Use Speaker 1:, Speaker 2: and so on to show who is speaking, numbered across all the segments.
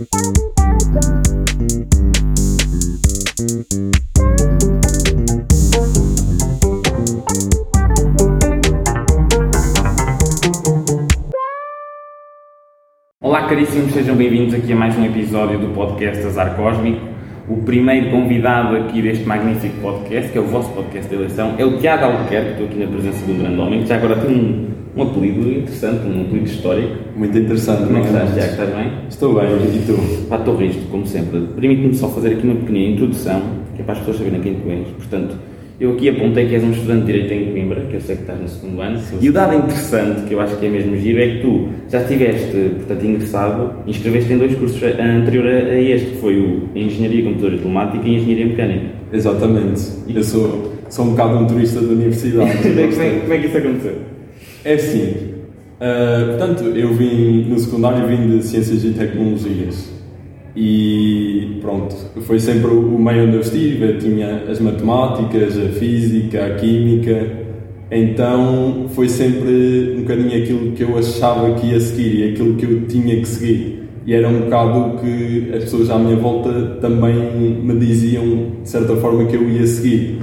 Speaker 1: Olá, caríssimos, sejam bem-vindos aqui a mais um episódio do podcast Azar Cósmico. O primeiro convidado aqui deste magnífico podcast, que é o vosso podcast de eleição, é o Tiago Albuquerque, estou aqui na presença de um grande homem, que já agora tem um, um apelido interessante, um apelido histórico.
Speaker 2: Muito interessante.
Speaker 1: Como é que
Speaker 2: não
Speaker 1: estás, Tiago? Estás bem?
Speaker 2: Estou bem, e tu?
Speaker 1: Pá, estou risto, como sempre. Permite-me só fazer aqui uma pequenina introdução, que é para as pessoas saberem quem tu és. Portanto, eu aqui apontei que és um estudante de Direito em Coimbra, que eu sei que estás no segundo ano, e o dado interessante, que eu acho que é mesmo giro, é que tu já estiveste, portanto, ingressado, inscreveste em dois cursos a- anterior a este, que foi o Engenharia Computadora e Telemática e Engenharia Mecânica.
Speaker 2: Exatamente. Eu sou, sou um bocado um turista da universidade.
Speaker 1: Como é, que, como é que isso aconteceu?
Speaker 2: É assim. ah, portanto, eu vim no secundário vim de Ciências e Tecnologias. E pronto, foi sempre o meio onde eu estive. Eu tinha as matemáticas, a física, a química. Então foi sempre um bocadinho aquilo que eu achava que ia seguir e aquilo que eu tinha que seguir. E era um bocado o que as pessoas à minha volta também me diziam, de certa forma, que eu ia seguir.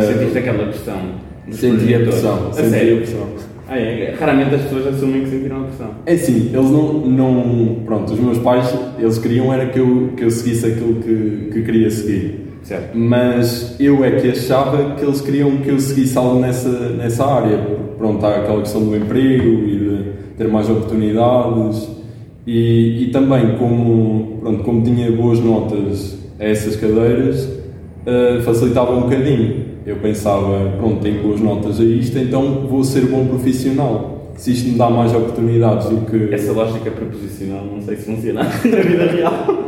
Speaker 1: Sentiste aquela pressão? dos
Speaker 2: Senti a pressão,
Speaker 1: A
Speaker 2: senti
Speaker 1: sério?
Speaker 2: a pressão.
Speaker 1: Ah, é? Raramente as pessoas assumem que sentiram a pressão.
Speaker 2: É assim, eles não, não. Pronto, os meus pais, eles queriam era que eu, que eu seguisse aquilo que, que queria seguir.
Speaker 1: Certo.
Speaker 2: Mas eu é que achava que eles queriam que eu seguisse algo nessa, nessa área. Pronto, há aquela questão do emprego e de ter mais oportunidades. E, e também, como, pronto, como tinha boas notas a essas cadeiras, eh, facilitava um bocadinho. Eu pensava, pronto, tenho boas notas a isto, então vou ser bom profissional. Se isto me dá mais oportunidades do que.
Speaker 1: Essa lógica preposicional não sei se funciona na vida real.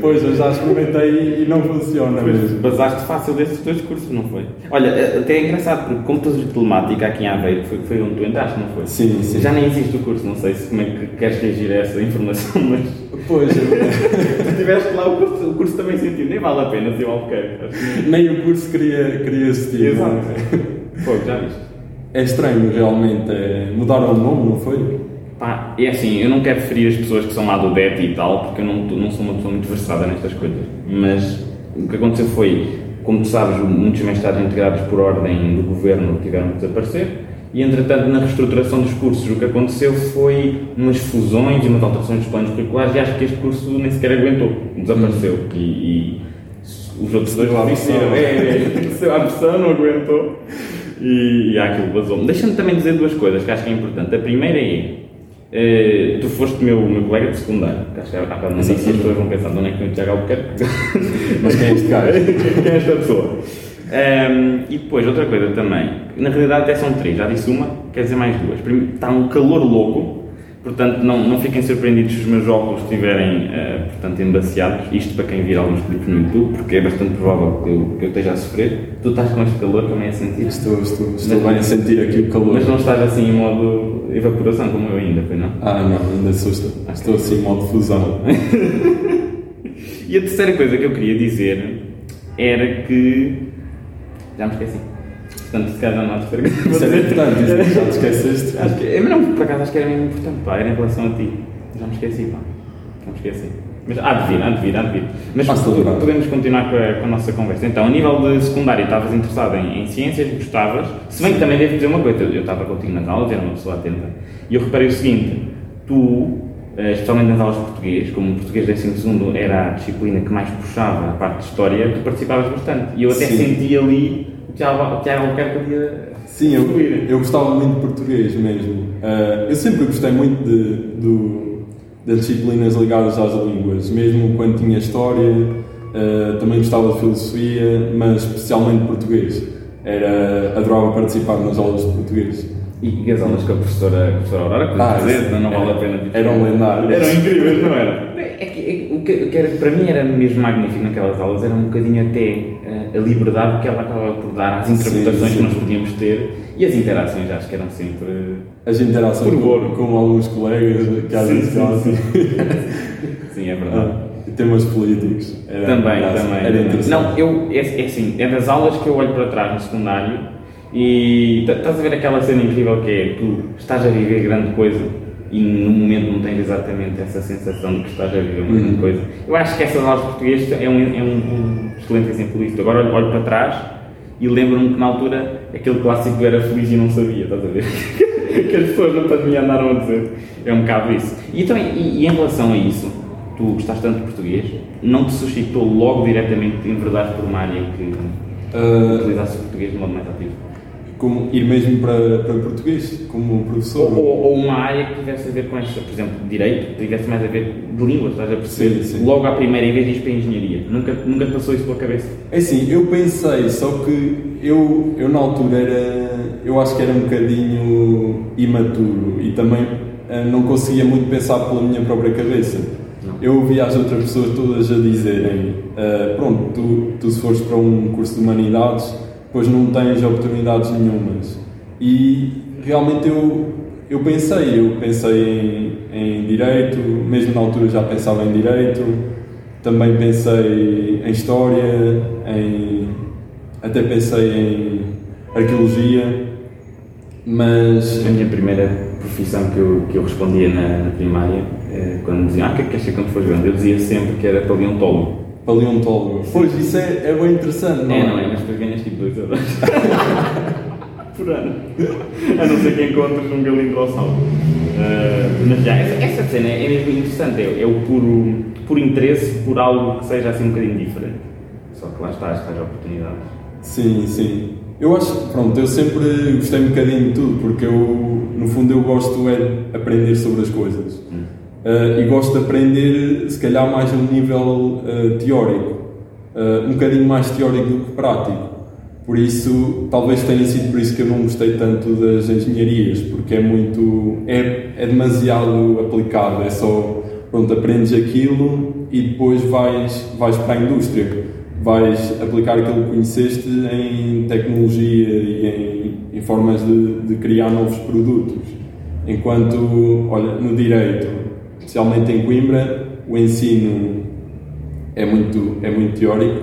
Speaker 2: Pois, eu já experimentei e não funciona
Speaker 1: Mas
Speaker 2: mesmo.
Speaker 1: basaste fácil desses dois cursos, não foi? Olha, até é engraçado, porque computadores de telemática aqui em Aveiro, foi, foi onde tu entraste, não foi?
Speaker 2: Sim, sim.
Speaker 1: Já nem existe o curso, não sei se como é que queres reagir a essa informação, mas
Speaker 2: Pois, eu-
Speaker 1: se tiveste lá o curso, o curso também sentiu, nem vale a pena ser o Albuquerque.
Speaker 2: nem o curso queria, queria assistir.
Speaker 1: Exato. Pô, já viste?
Speaker 2: É estranho, realmente. É... Mudaram o nome, não foi?
Speaker 1: Pá, é assim, eu não quero ferir as pessoas que são lá do DET e tal, porque eu não, não sou uma pessoa muito versada nestas coisas. Mas o que aconteceu foi, como tu sabes, muitos mestrados integrados por ordem do governo tiveram que desaparecer. E entretanto, na reestruturação dos cursos, o que aconteceu foi umas fusões e umas alterações dos planos curriculares, e acho que este curso nem sequer aguentou, desapareceu. E, e os outros dois lá desistiram. É, é, a pressão não aguentou. E, e há aquilo vazou. Deixa-me também dizer duas coisas que acho que é importante. A primeira é. eh, tu foste meu, meu colega de secundário, que acho que há bocado não disse, as pessoas vão pensar de onde é que vem o Tiago Albuquerque.
Speaker 2: Mas quem é este gajo?
Speaker 1: Quem é esta pessoa? Ehm, e depois, outra coisa também, na realidade até são três, já disse uma, quer dizer mais duas. Primeiro, está um calor louco, portanto não, não fiquem surpreendidos se os meus óculos estiverem eh, portanto, embaciados, isto para quem vir alguns clipes no YouTube, porque é bastante provável que eu, que eu esteja a sofrer. Tu estás com este calor também a sentir,
Speaker 2: Estou, estou, estou bem a sentir aqui o calor.
Speaker 1: mas não estás assim em modo evaporação como eu ainda, foi não?
Speaker 2: Ah, não, ainda sou, estou, estou assim em modo fusão.
Speaker 1: E a terceira coisa que eu queria dizer era que. Já me esqueci. Portanto, se calhar não de ter-
Speaker 2: Isso é importante, isso já te esqueceste.
Speaker 1: Acho que, é, mas não, por acaso acho que era mesmo importante, pá, era em relação a ti. Já me esqueci, pá. Já me esqueci. Mas há de vir, há de vir, há de vir. Mas
Speaker 2: Basta
Speaker 1: po-
Speaker 2: lembrar.
Speaker 1: podemos continuar com a, com a nossa conversa. Então, a nível de secundário, estavas interessado em, em ciências, gostavas. Se bem que também devo dizer uma coisa, eu eu estava contigo nas aulas, era uma pessoa atenta, e eu reparei o seguinte: tu, especialmente nas aulas de português, como o português 12 era a disciplina que mais puxava a parte de história, tu participavas bastante. E eu até
Speaker 2: Sim.
Speaker 1: senti ali o Tiago Albuquerque podia.
Speaker 2: Sim, eu, eu gostava muito de português mesmo. Ah, eu sempre gostei muito de, do- das disciplinas ligadas às línguas, mesmo quando tinha história, ah, também gostava de filosofia, mas especialmente português. Era, adorava participar nas aulas de português.
Speaker 1: E, e as aulas com a professora, a professora Aurora, que
Speaker 2: Ah,
Speaker 1: dizer,
Speaker 2: sim.
Speaker 1: não, não vale a pena dizer.
Speaker 2: eram lendários.
Speaker 1: Eram incríveis, não era? É que, é, o que, o que era, para mim era mesmo magnífico naquelas aulas, era um bocadinho até eh, a liberdade que ela acabava por dar às interpretações
Speaker 2: Sim, sim.
Speaker 1: que nós podíamos ter e as interações, acho que eram sempre.
Speaker 2: As interações
Speaker 1: Por
Speaker 2: com,
Speaker 1: ouro.
Speaker 2: com alguns colegas, que às vezes
Speaker 1: sim,
Speaker 2: assim.
Speaker 1: Sim, é verdade.
Speaker 2: Ah, e temas políticos. Era,
Speaker 1: Também,
Speaker 2: era,
Speaker 1: também.
Speaker 2: Era interessante.
Speaker 1: Não, eu, é, é assim, é das aulas que eu olho para trás no secundário e t- estás a ver aquela cena incrível que é tu estás a viver grande coisa e no momento não tens exatamente essa sensação de que estás a viver uma grande
Speaker 2: Uhum.
Speaker 1: coisa. Eu acho que essa de português é um, é um, excelente exemplo disso. Agora olho, olho para trás e lembro-me que na altura aquele clássico era feliz e não sabia, estás a ver? que as pessoas na pandemia andaram a dizer. É um bocado isso. E, então, e, e em relação a isso, tu gostaste tanto de português, não te suscitou logo diretamente enverdaste por uma área que
Speaker 2: Ah,
Speaker 1: utilizasse o português de modo mais ativo?
Speaker 2: Como ir mesmo para, para português, como professor.
Speaker 1: Ou, ou uma área que tivesse a ver com esta, por exemplo, direito, tivesse mais a ver de línguas, estás a perceber?
Speaker 2: Sim, sim.
Speaker 1: Logo à primeira, em vez de ir para a engenharia. Nunca, nunca passou isso pela cabeça?
Speaker 2: É assim, eu pensei, só que eu, eu na altura era. Eu acho que era um bocadinho imaturo e também eh, não conseguia muito pensar pela minha própria cabeça.
Speaker 1: Não.
Speaker 2: Eu ouvia as outras pessoas todas a dizerem: eh, Pronto, tu, tu se fores para um curso de humanidades, depois não tens oportunidades nenhumas. E realmente eu, eu pensei, eu pensei em, em direito, mesmo na altura já pensava em direito, também pensei em história, em, até pensei em arqueologia, mas
Speaker 1: A minha primeira profissão que eu, que eu respondia na, na primária, eh, quando diziam, ah, o que é que queres ser quando fores grande? Eu dizia sempre que era paleontólogo.
Speaker 2: Paleontólogo. Pois, isso é, é bem interessante, não
Speaker 1: É,
Speaker 2: é?
Speaker 1: não é? Mas depois ganhas tipo 2 euros. Por ano. A não ser que encontres um galindrossauro. Uh, mas já, essa, essa cena é mesmo interessante. É, é o puro, puro interesse por algo que seja assim um bocadinho diferente. Só que lá está, as tais oportunidades.
Speaker 2: Sim, sim. Eu acho, pronto, eu sempre gostei um bocadinho de tudo, porque eu, no fundo, eu gosto é de aprender sobre as coisas.
Speaker 1: Hum.
Speaker 2: Uh, e gosto de aprender, se calhar, mais a um nível uh, teórico. Uh, um bocadinho mais teórico do que prático. Por isso, talvez tenha sido por isso que eu não gostei tanto das engenharias, porque é muito. é, é demasiado aplicado. É só, pronto, aprendes aquilo e depois vais, vais para a indústria. Vais aplicar aquilo que conheceste em tecnologia e em, em formas de, de criar novos produtos. Enquanto, olha, no direito, especialmente em Coimbra, o ensino é muito, é muito teórico,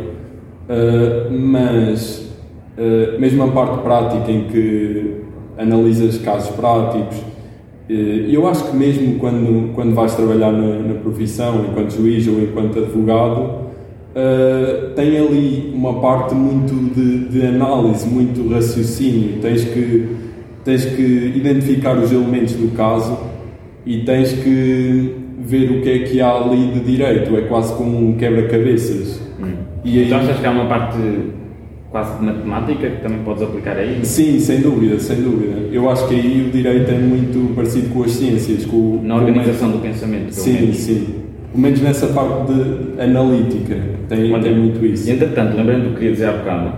Speaker 2: uh, mas uh, mesmo a parte prática em que analisas casos práticos, uh, eu acho que mesmo quando, quando vais trabalhar na, na profissão, enquanto juiz ou enquanto advogado, tem ali uma parte muito de, de, análise, muito raciocínio. Tens que, tens que identificar os elementos do caso e tens que ver o que é que há ali de direito. É quase como um quebra-cabeças.
Speaker 1: Hum.
Speaker 2: E aí-
Speaker 1: Então achas que há uma parte quase de matemática que também podes aplicar aí?
Speaker 2: Sim, sem dúvida, sem dúvida. Eu acho que aí o direito é muito parecido com as ciências, com
Speaker 1: Na
Speaker 2: com
Speaker 1: organização do pensamento,
Speaker 2: Sim,
Speaker 1: menos.
Speaker 2: sim. Pelo menos nessa parte de analítica, tem, tem muito isso.
Speaker 1: E entretanto, lembrando do que queria dizer há bocado,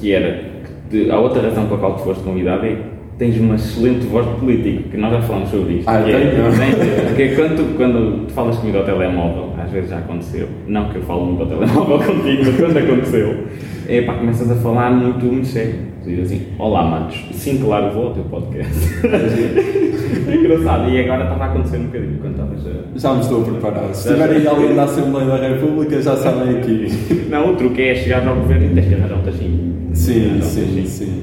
Speaker 1: que era que a outra razão pela qual tu foste convidado é tens uma excelente voz de político, que nós já falamos sobre isto.
Speaker 2: Ah,
Speaker 1: que é, porque quando, tu- quando tu falas comigo ao telemóvel, às vezes já aconteceu, não que eu falo muito ao telemóvel contigo, mas quando aconteceu, é pá, começas a falar muito, muito sério. Tu dizes assim, olá manos, sim claro vou ao teu podcast. é engraçado, e agora estava a acontecer um bocadinho quando estavas a...
Speaker 2: Já me estou a preparar. Se tiver aí alguém da Assembleia da República, já sabem aqui.
Speaker 1: Não, o truque é chegar ao governo e tens que arranjar um taxinho.
Speaker 2: Sim, sim, sim.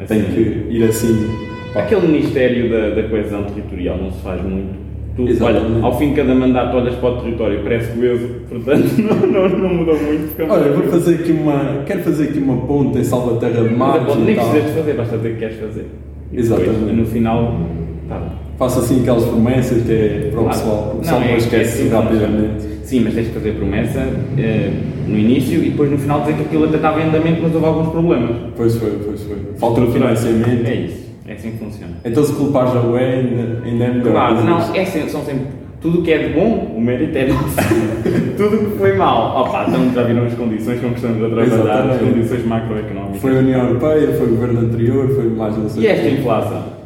Speaker 1: Assim,
Speaker 2: Tem que ir assim. pá.
Speaker 1: Aquele Ministério da, da Coesão Territorial não se faz muito. Tu,
Speaker 2: Exatamente.
Speaker 1: olha, ao fim de cada mandato olhas para o território, parece coeso, portanto não, não, não mudou muito.
Speaker 2: Olha, vou fazer aqui uma. Quero fazer aqui uma ponte em Salvaterra de
Speaker 1: Mas,
Speaker 2: Mares
Speaker 1: bom,
Speaker 2: e
Speaker 1: nem precisas de fazer, basta dizer que queres fazer. E depois,
Speaker 2: Exatamente.
Speaker 1: no final, tá.
Speaker 2: Faço assim aquelas promessas que é para o pessoal. O
Speaker 1: Não,
Speaker 2: pessoal
Speaker 1: é-
Speaker 2: depois esquece
Speaker 1: é assim,
Speaker 2: rapidamente.
Speaker 1: Sim, mas tens de fazer promessa eh, no início e depois no final dizer que aquilo até estava em andamento, mas houve alguns problemas.
Speaker 2: Pois foi, pois foi. Falta o financiamento.
Speaker 1: É isso, é assim que funciona.
Speaker 2: Então se culpares a UE ainda, é melhor.
Speaker 1: Claro, não, é sempre, são sempre. Tudo o que é de bom, o mérito é nosso. tudo o que foi mal, opa, então já viram as condições como estamos a trabalhar, as condições macroeconómicas.
Speaker 2: Foi a União Europeia, foi o governo anterior, foi mais não sei
Speaker 1: E esta inflação?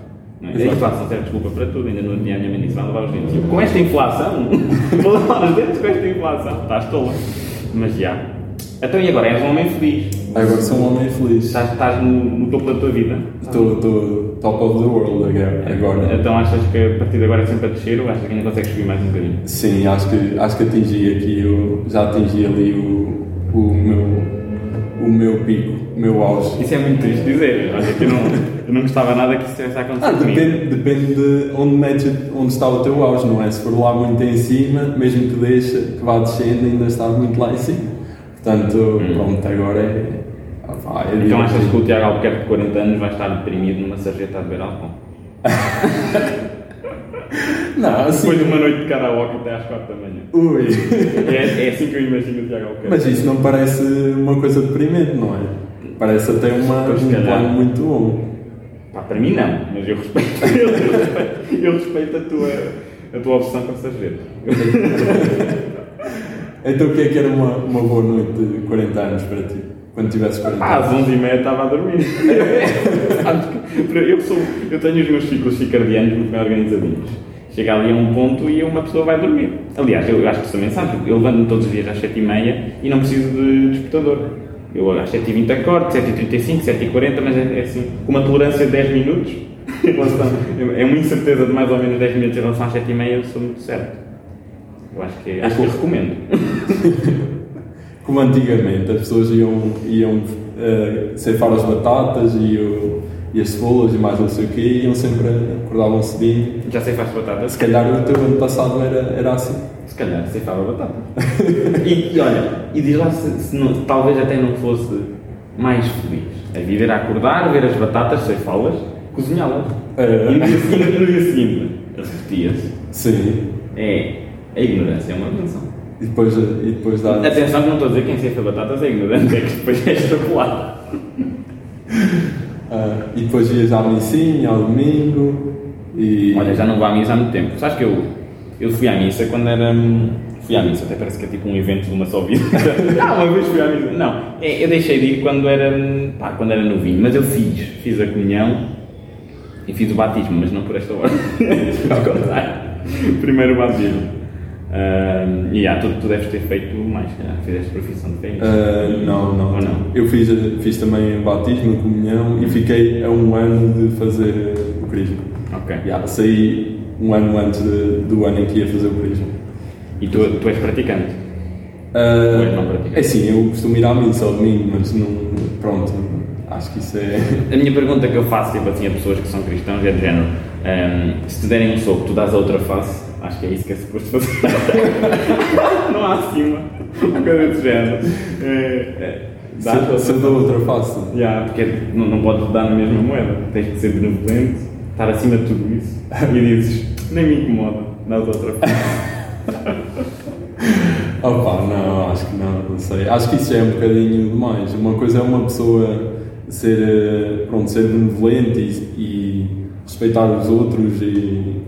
Speaker 1: É? A inflação serve desculpa para tudo, ainda não tinha a minha mãe disse, vai levar os dentes. Com esta inflação, vou levar os dentes com esta inflação. Estás tola. Mas já. Então e agora? És um homem feliz.
Speaker 2: Agora sou um homem feliz.
Speaker 1: Estás, estás no, no topo da tua vida.
Speaker 2: Estou estou top of the world agora. agora.
Speaker 1: Então achas que a partir de agora é sempre a descer ou achas que ainda consegues subir mais um bocadinho?
Speaker 2: Sim, acho que, acho que atingi aqui, o, já atingi ali o, o meu o meu pico, o meu auge.
Speaker 1: Isso é muito triste dizer. Olha, que eu não, eu não gostava nada que isso tivesse acontecido.
Speaker 2: Ah, depende, depende de onde, metes, onde está o teu auge, não é? Se for lá muito em cima, mesmo que deixe que vá descendo, ainda está muito lá em cima. Portanto, pronto, agora é. ah, é
Speaker 1: Então achas que o Tiago Albuquerque de 40 anos vai estar deprimido numa sarjeta a beber álcool?
Speaker 2: Não, assim.
Speaker 1: Depois de uma noite de karaoke até às 4 da manhã.
Speaker 2: Ui.
Speaker 1: É, é assim que eu imagino o Tiago Albuquerque.
Speaker 2: Mas isso não parece uma coisa deprimente, não é? Parece até uma,
Speaker 1: Pois,
Speaker 2: um plano muito bom.
Speaker 1: Pá, para mim não, mas eu respeito, eu respeito, eu respeito a, tua, a tua obsessão com a sarjeta.
Speaker 2: Então o que é que era uma, uma boa noite de 40 anos para ti? Quando tivesses 40
Speaker 1: Ah, às
Speaker 2: anos?
Speaker 1: 11h30 estava a dormir. Eu, sou, eu tenho os meus ciclos circadianos muito bem organizadinhos. Chega ali a um ponto e uma pessoa vai dormir. Aliás, eu acho que tu também sabes, eu levanto-me todos os dias às 7h30 e não preciso de despertador. Eu às 7h20 acordo, 7h35, 7h40, mas é, é assim, com uma tolerância de 10 minutos, relação- é uma incerteza de mais ou menos 10 minutos em relação às 7h30, eu sou muito certo. Eu acho que, acho que eu recomendo.
Speaker 2: Como antigamente, as pessoas iam, iam eh, ceifar as batatas e, o- e as cebolas e mais não sei o quê, iam sempre, acordavam cedinho.
Speaker 1: Já sei faz batata.
Speaker 2: Se calhar o teu ano passado era, era assim.
Speaker 1: Se calhar ceifava batata. e, e olha, e diz lá se, se não- talvez até não fosse mais feliz. A vida era acordar, ver as batatas, ceifá-las, cozinhá-las.
Speaker 2: É.
Speaker 1: E no dia seguinte, no dia seguinte repetia-se.
Speaker 2: Sim.
Speaker 1: É, a ignorância é uma benção.
Speaker 2: E depois, e depois dá.
Speaker 1: Atenção que não estou a dizer quem ceifa batatas é ignorante, é que depois é extrapolado.
Speaker 2: Ah, e depois ias à missinha, ao domingo. E.
Speaker 1: Olha, já não vou à missa há muito tempo. Sabes que eu, eu fui à missa quando era. hum, Fui à missa, até parece que é tipo um evento de uma só vida. ah, uma vez fui à missa. Não, é, eu deixei de ir quando era, hum, pá, quando era novinho, mas eu fiz. Fiz a comunhão e fiz o batismo, mas não por esta hora. Ao contrário. Primeiro o batismo. Hum, e ah, tu, tu deves ter feito mais, calhar. Fizeste profissão de fé.
Speaker 2: Ah, não, não.
Speaker 1: Não?
Speaker 2: Eu fiz, fiz também batismo, comunhão e fiquei a um ano de fazer o crisma.
Speaker 1: Ok.
Speaker 2: Já, saí um ano antes de- do ano em que ia fazer o crisma.
Speaker 1: E tu, tu és praticante?
Speaker 2: Ah,
Speaker 1: Ou és não praticante?
Speaker 2: é sim, eu costumo ir à missa ao domingo, mas não. Pronto, acho que isso é.
Speaker 1: A minha pergunta que eu faço tipo assim, a pessoas que são cristãos é do género: ehm, se te derem um soco, tu dás a outra face, acho que é isso que é suposto fazer. não há acima, uma coisa desse género. É, é, outra
Speaker 2: Se, se eu dou outra face.
Speaker 1: Já, porque não, não podes dar na mesma moeda, tens de ser benevolente, estar acima de tudo isso e dizes: nem me incomoda, dás outra face.
Speaker 2: Opa, não, acho que não, não sei. Acho que isso é um bocadinho demais. Uma coisa é uma pessoa ser, eh, pronto, ser benevolente e, e respeitar os outros e,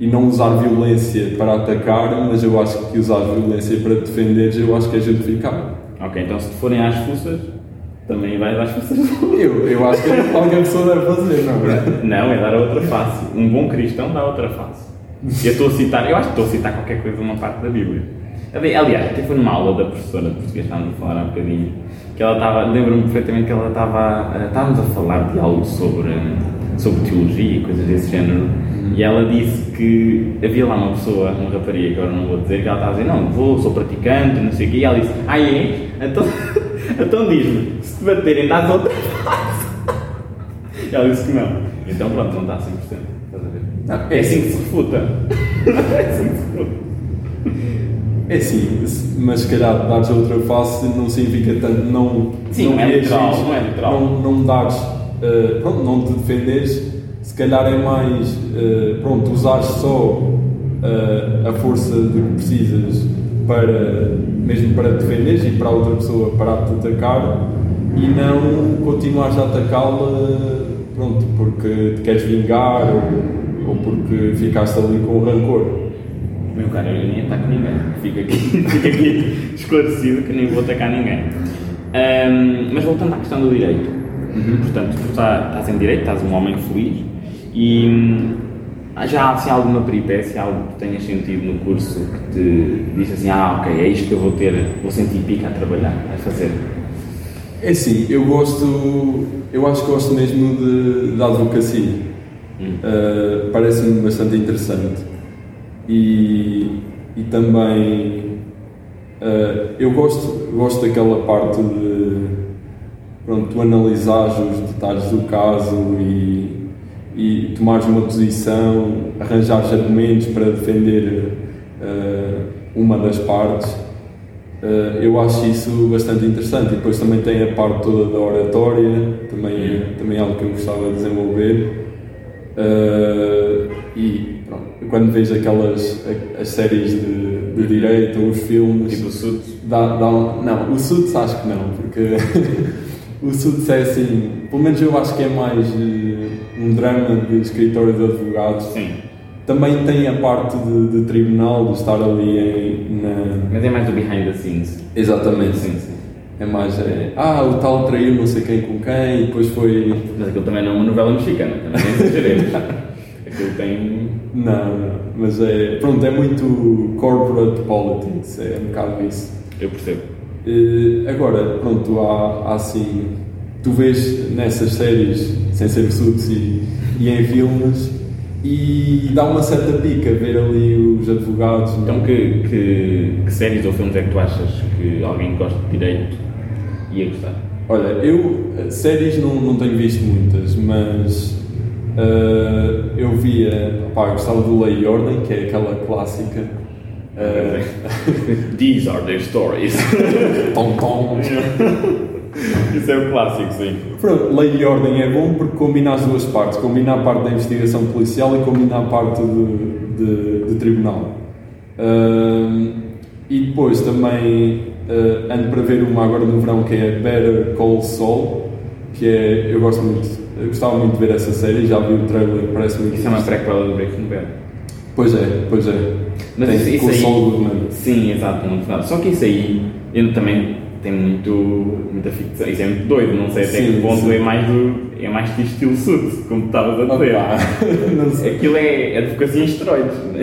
Speaker 2: e não usar violência para atacar, mas eu acho que usar violência para te defenderes, eu acho que é justificável.
Speaker 1: Ok, então se forem às fuças, também vais às fuças.
Speaker 2: Eu, eu acho que é qualquer pessoa deve fazer, não é?
Speaker 1: Não, é dar a outra face. Um bom cristão dá a outra face. Eu estou a citar, eu acho que estou a citar qualquer coisa numa parte da Bíblia. Ali- Aliás, até foi numa aula da professora de português, estávamos a falar há um bocadinho, que ela estava, lembro-me perfeitamente que ela estava, eh, estávamos a falar de algo sobre, sobre teologia e coisas desse género, e ela disse que havia lá uma pessoa, uma rapariga, que agora não vou dizer, que ela estava a dizer, não, vou, sou praticante, não sei o quê, e ela disse, ah é? Então, então diz-me, se te baterem, dás outra face. E ela disse que não. Então pronto, não dá 100%. Estás a ver?
Speaker 2: Não,
Speaker 1: É assim que se refuta. é assim que se refuta.
Speaker 2: É sim, mas se calhar dares a outra face não significa tanto não.
Speaker 1: Sim, não é
Speaker 2: reagires,
Speaker 1: literal, não é literal.
Speaker 2: Não, não dares, eh, pronto, não te defenderes, se calhar é mais, eh, pronto, usares só eh, a força de que precisas para, mesmo para te defenderes e para a outra pessoa parar de te atacar e não continuares a atacá-la, pronto, porque te queres vingar ou, ou porque ficaste ali com rancor.
Speaker 1: Meu cara, eu nem ataco ninguém. Fica aqui, aqui esclarecido que nem vou atacar ninguém. Ahm, mas voltando à questão do direito. Portanto, tu tá- estás em direito, estás um homem feliz e hum, já há assim, alguma peripécia, algo que tenhas sentido no curso que te disse assim, ah ok, é isto que eu vou ter, vou sentir pica a trabalhar, a fazer.
Speaker 2: É assim, eu gosto, eu acho que gosto mesmo de, da advocacia. Uh, Parece-me bastante interessante. E, e também uh, eu gosto, gosto daquela parte de, pronto, tu analisares os detalhes do caso e, e tomares uma posição, arranjares argumentos para defender uh, uma das partes. Uh, eu acho isso bastante interessante e depois também tem a parte toda da oratória, também, também é algo que eu gostava de desenvolver. Uh, e pronto, quando vejo aquelas as séries de, de direito ou os filmes.
Speaker 1: Tipo o Suits?
Speaker 2: Dá, dá um, não, o Suits acho que não, porque o Suits é assim, pelo menos eu acho que é mais uh, um drama de escritório de advogados.
Speaker 1: Sim.
Speaker 2: Também tem a parte de, de tribunal, de estar ali em, na.
Speaker 1: Mas é mais do behind the scenes.
Speaker 2: Exatamente.
Speaker 1: Sim, sim.
Speaker 2: É mais, é, ah, o tal traiu não sei quem com quem, e depois foi.
Speaker 1: Mas aquilo também não é uma novela mexicana, também não exageremos. aquilo tem.
Speaker 2: Não, não, mas é. Pronto, é muito corporate politics, é um bocado isso.
Speaker 1: Eu percebo.
Speaker 2: Uh, agora, pronto, há, há assim. Tu vês nessas séries, sem ser suits e, e em filmes, e dá uma certa pica ver ali os advogados. não?
Speaker 1: Então, que, que, que séries ou filmes é que tu achas que alguém que gosta de direito ia gostar?
Speaker 2: Olha, eu eh, séries não, não tenho visto muitas, mas eh, eu via, pá, eu gostava do Lei e Ordem, que é aquela clássica. Eh,
Speaker 1: These are their stories.
Speaker 2: tom, tom.
Speaker 1: Isso é o clássico, sim.
Speaker 2: Pronto, Lei e Ordem é bom porque combina as duas partes, combina a parte da investigação policial e combina a parte de, de, de tribunal. Ahm, e depois também ah, ando para ver uma agora no verão que é Better Call Saul, que é, eu gosto muito, eu gostava muito de ver essa série, já vi o trailer, parece muito
Speaker 1: Isso é uma prequela do Breaking Bad.
Speaker 2: Pois é, pois é.
Speaker 1: Mas
Speaker 2: Tem
Speaker 1: isso, isso aí.
Speaker 2: Goodman.
Speaker 1: Sim, exato, muito nada. Só que isso aí, eu também tem muito, muita ficção. Isso é muito doido, não sei até
Speaker 2: Sim,
Speaker 1: que ponto
Speaker 2: sim.
Speaker 1: é mais do. é mais que estilo suit, como tu estavas a dizer.
Speaker 2: Sei.
Speaker 1: Aquilo é advocacia em esteroides. né?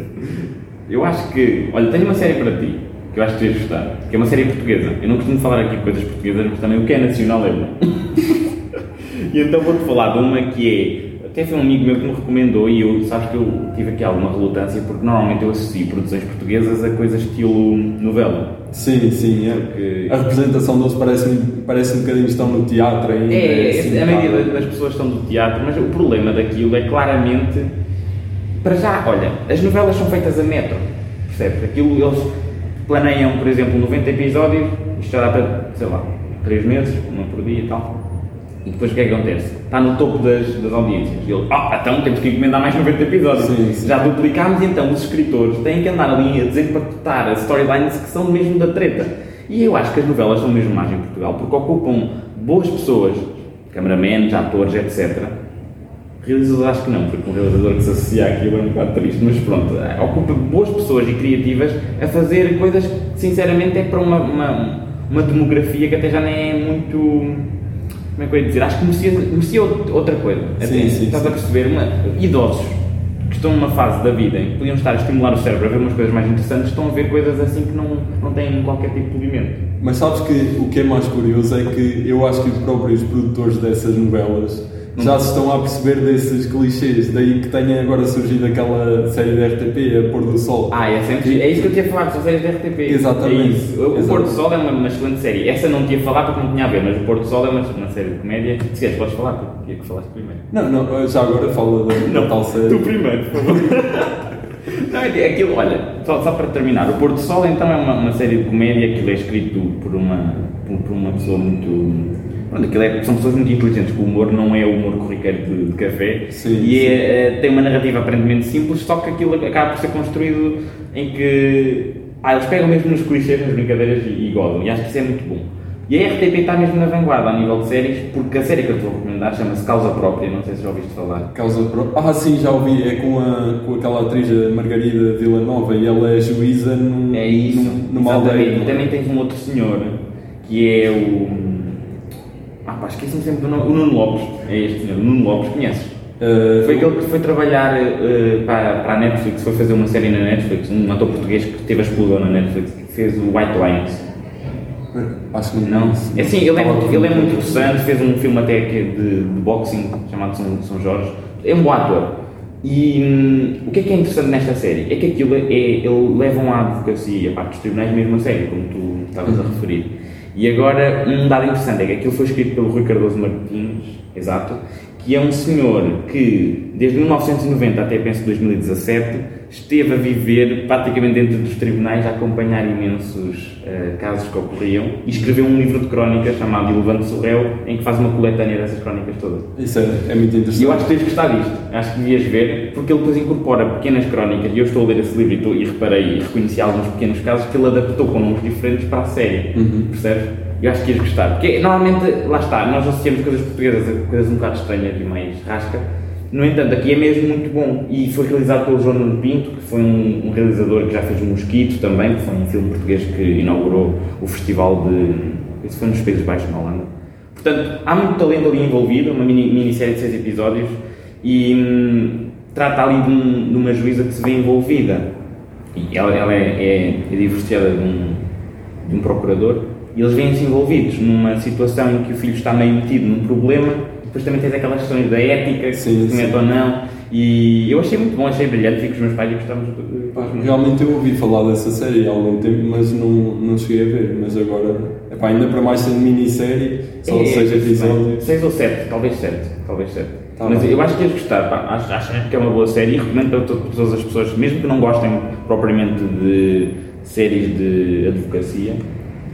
Speaker 1: Eu acho que. Olha, tenho uma série para ti que eu acho que ias gostar, que é uma série portuguesa. Eu não costumo falar aqui coisas portuguesas, mas também o que é nacional é bom. e então vou-te falar de uma que é. Foi um amigo meu que me recomendou e eu, sabes que eu tive aqui alguma relutância porque normalmente eu associo produções portuguesas a coisas estilo novela.
Speaker 2: Sim, sim, é.
Speaker 1: Porque
Speaker 2: A representação deles parece, parece um bocadinho que estão no teatro ainda.
Speaker 1: É,
Speaker 2: assim,
Speaker 1: a maioria das pessoas estão do teatro, mas o problema daquilo é claramente. Para já, olha, as novelas são feitas a metro, percebes? Aquilo eles planeiam, por exemplo, 90 episódios, isto já dá para, sei lá, 3 meses, uma por dia e tal. E depois o que é que acontece? Está no topo das, das audiências. E eles, ah, então temos que encomendar mais 90 episódios.
Speaker 2: Sim, sim.
Speaker 1: Já duplicámos, então os escritores têm que andar ali a desempacotar as storylines que são mesmo da treta. E eu acho que as novelas são mesmo mais em Portugal, porque ocupam boas pessoas, cameramenos, atores, etc. Realizador acho que não, porque um realizador que se associa àquilo é um bocado triste, mas pronto, eh, ocupa boas pessoas e criativas a fazer coisas que sinceramente é para uma, uma, uma demografia que até já nem é muito. Como é que eu ia dizer? Acho que merecia, merecia outra coisa. Até,
Speaker 2: Sim, sim,
Speaker 1: estás
Speaker 2: sim.
Speaker 1: a perceber? Uma, idosos que estão numa fase da vida em que podiam estar a estimular o cérebro a ver umas coisas mais interessantes, estão a ver coisas assim que não, não têm qualquer tipo de movimento.
Speaker 2: Mas sabes que o que é mais curioso é que eu acho que os próprios produtores dessas novelas já se estão a perceber desses clichês, daí que tenha agora surgido aquela série da RTP, A Pôr do Sol.
Speaker 1: Ah, é sempre. É isso que eu tinha a falar, são séries da RTP.
Speaker 2: Exatamente.
Speaker 1: É. O,
Speaker 2: Exato.
Speaker 1: Porto do Sol é uma, uma excelente série. Essa não tinha falar porque não tinha a ver, mas o Porto do Sol é uma, uma série de comédia. Se queres, podes falar, porque é que falaste primeiro.
Speaker 2: Não, não, já agora fala da, da tal série.
Speaker 1: Tu primeiro, por favor. Não, é aquilo, olha, só, só para terminar, o Porto do Sol então é uma, uma série de comédia, aquilo é escrito por uma, por, por uma pessoa muito. Pronto, aquilo é, são pessoas muito inteligentes, o humor não é o humor corriqueiro de, de café
Speaker 2: Sim,
Speaker 1: e
Speaker 2: sim.
Speaker 1: é, é- tem uma narrativa aparentemente simples, só que aquilo acaba por ser construído em que ah, eles pegam mesmo nos clichês, nas brincadeiras e, e gozam, e acho que isso é muito bom. E a RTP está mesmo na vanguarda a nível de séries, porque a série que eu te vou recomendar chama-se Causa Própria, não sei se já ouviste falar.
Speaker 2: Causa pro... Ah, sim, já ouvi. É com, a, com aquela atriz a Margarida Villanova e ela é juíza num,
Speaker 1: É isso,
Speaker 2: num, numa
Speaker 1: exatamente.
Speaker 2: aldeia.
Speaker 1: E também tens um outro senhor que é o. Pá, esqueci-me sempre do nome. O Nuno Lopes. É este senhor, o Nuno Lopes, conheces?
Speaker 2: Uh,
Speaker 1: Foi aquele que foi trabalhar eh, para, para a Netflix, foi fazer uma série na Netflix, um ator português que teve a explosão na Netflix, que fez o White Lines.
Speaker 2: Acho que não.
Speaker 1: É assim, ele é, muito, ele é muito interessante, fez um filme até é de, de boxing chamado São, São Jorge. É um bom ator. E hum, o que é que é interessante nesta série? É que aquilo é, ele levam à advocacia, a parte dos tribunais mesmo a sério, como tu estavas a referir. E agora, um dado interessante é que aquilo foi escrito pelo Rui Cardoso Martins, exato, que é um senhor que, desde 1990 até penso 2017, esteve a viver praticamente dentro dos tribunais a acompanhar imensos uh, casos que ocorriam e escreveu um livro de crónicas chamado Elevante Sorrel, em que faz uma coletânea dessas crónicas todas.
Speaker 2: Isso é, é muito interessante.
Speaker 1: E eu acho que tens de gostar disto, acho que devias ver, porque ele depois incorpora pequenas crónicas, e eu estou a ler esse livro e, estou, e reparei e reconheci alguns pequenos casos que ele adaptou com nomes diferentes para a série,
Speaker 2: uhum.
Speaker 1: percebes? Eu acho que ias gostar. Porque normalmente, lá está, nós associamos coisas portuguesas a coisas um bocado estranhas e mais rasca. No entanto, aqui é mesmo muito bom. E foi realizado pelo João Nuno Pinto, que foi um, um, realizador que já fez Mosquito também, que foi um filme português que inaugurou o festival de. Isso foi nos Países Baixos, na Holanda. Portanto, há muito talento ali envolvido, uma mini, minissérie de seis episódios, e hum, trata ali de, um, de, uma juíza que se vê envolvida. E ela, ela é, é, é divorciada de um, de um procurador e eles vêm-se envolvidos numa situação em que o filho está meio metido num problema, depois também tens aquelas questões da ética, sim, se mete ou não, e eu achei muito bom, achei brilhante, fico com os meus pais e gostávamos
Speaker 2: de... Realmente eu ouvi falar dessa série há algum tempo, mas não, não cheguei a ver, mas agora, epá, ainda para mais sendo minissérie, só é, seis episódios.
Speaker 1: Seis ou sete, talvez sete, talvez sete. Tá mas bem. eu acho que ias gostar, pá, acho, acho que é uma boa série e recomendo para todas as pessoas, mesmo que não gostem propriamente de séries de advocacia,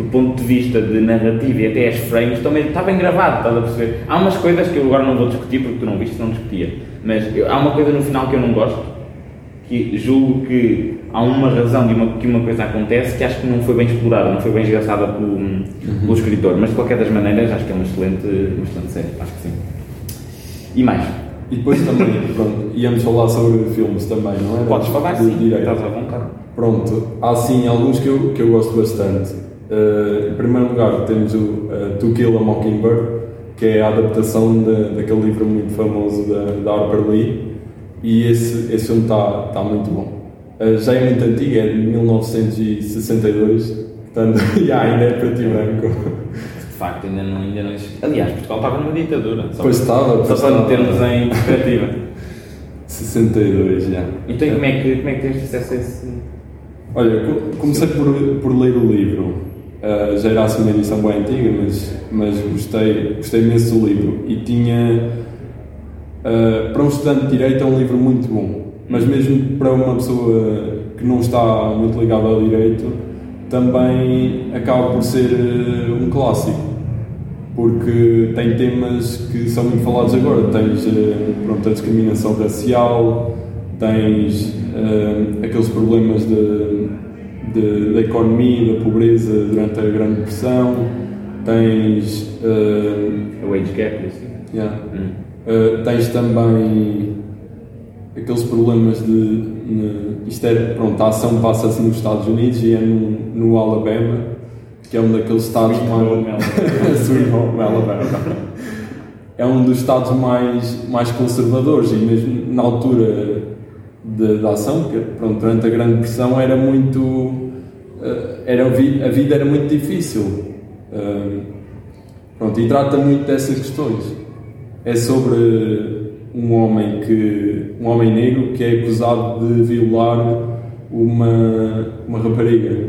Speaker 1: do ponto de vista de narrativa e até as frames, também está bem gravado, estás a perceber? Há umas coisas que eu agora não vou discutir porque tu não viste, não discutia, mas eu, há uma coisa no final que eu não gosto, que julgo que há uma razão de uma, que uma coisa acontece que acho que não foi bem explorada, não foi bem esgaçada pelo, uhum. pelo escritor, mas de qualquer das maneiras acho que é uma excelente, uma excelente série, acho que sim. E mais?
Speaker 2: E depois também, pronto, íamos falar sobre filmes também, não é?
Speaker 1: Podes falar sim, estás à vontade.
Speaker 2: Pronto, há sim alguns que eu, que eu gosto bastante. Uh, em primeiro lugar, temos o uh, To Kill a Mockingbird, que é a adaptação de, daquele livro muito famoso da, da Harper Lee, e esse, esse filme está tá muito bom. Uh, já é muito antigo, é de 1962, portanto, já ainda é preto e branco.
Speaker 1: De facto, ainda não, ainda não existe. Aliás, Portugal estava numa ditadura.
Speaker 2: Só pois estava.
Speaker 1: Só para metermos em perspectiva.
Speaker 2: 62, já.
Speaker 1: Então, como é que, como é que tens acesso a esse.
Speaker 2: Olha, comecei por, por ler o livro Uh, já era assim uma edição bem antiga, mas, mas gostei, gostei imenso do livro. E tinha. Uh, para um estudante de direito é um livro muito bom, mas mesmo para uma pessoa que não está muito ligada ao direito, também acaba por ser uh, um clássico, porque tem temas que são muito falados agora. Tens pronto, a discriminação racial, tens aqueles problemas de de, da economia, da pobreza durante a Grande Depressão, tens.
Speaker 1: Uh, a wage gap, assim.
Speaker 2: Yeah. Hum. Uh, tens também aqueles problemas de. Ne, isto é, pronto, a ação passa-se nos Estados Unidos e é no, no Alabama, que é um daqueles estados mais. Sweet Home Alabama. é um dos estados mais, mais conservadores e mesmo na altura da ação, que pronto, durante a Grande Depressão era muito eh, era, a vida era muito difícil. Eh, pronto, e trata muito dessas questões. É sobre um homem que um homem negro que é acusado de violar uma uma rapariga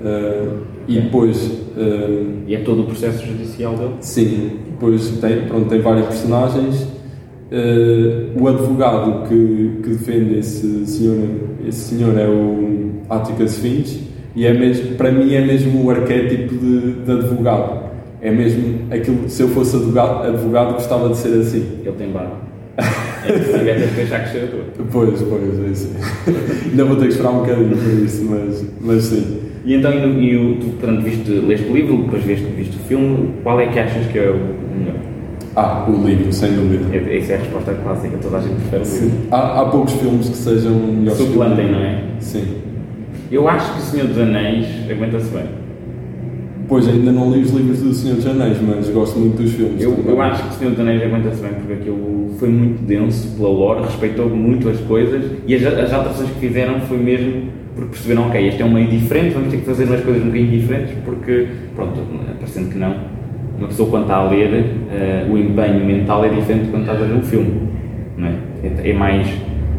Speaker 2: uh, e depois uh,
Speaker 1: e é todo o processo judicial dele
Speaker 2: sim depois tem pronto tem vários personagens uh, o advogado que, que defende esse senhor esse senhor é o Atticus Finch e é mesmo, para mim é mesmo o arquétipo de, de advogado. É mesmo aquilo, se eu fosse advogado, advogado gostava de ser assim.
Speaker 1: Ele tem barba. É que se tiver que deixar crescer a tua.
Speaker 2: Pois, pois, é isso. Ainda vou ter que esperar um bocadinho por isso, mas, mas sim.
Speaker 1: E então, e, e, tu, portanto, viste, leste o livro, depois viste, viste o filme, qual é que achas que é o melhor?
Speaker 2: Ah, o livro, sem dúvida.
Speaker 1: É, essa é a resposta clássica, toda a gente prefere o livro.
Speaker 2: Há, há poucos filmes que sejam melhores.
Speaker 1: Suplantem, não é?
Speaker 2: Sim.
Speaker 1: Eu acho que o Senhor dos Anéis aguenta-se bem.
Speaker 2: Pois, ainda não li os livros do Senhor dos Anéis, mas gosto muito dos filmes.
Speaker 1: Eu, eu acho que o Senhor dos Anéis aguenta-se bem, porque aquilo foi muito denso pela lore, respeitou muito as coisas e as, as alterações que fizeram foi mesmo porque perceberam, ok, este é um meio diferente, vamos ter que fazer umas coisas um bocadinho diferentes, porque, pronto, parecendo que não, uma pessoa quando está a ler, uh, o empenho mental é diferente quando está a ver um filme, não é? É, é mais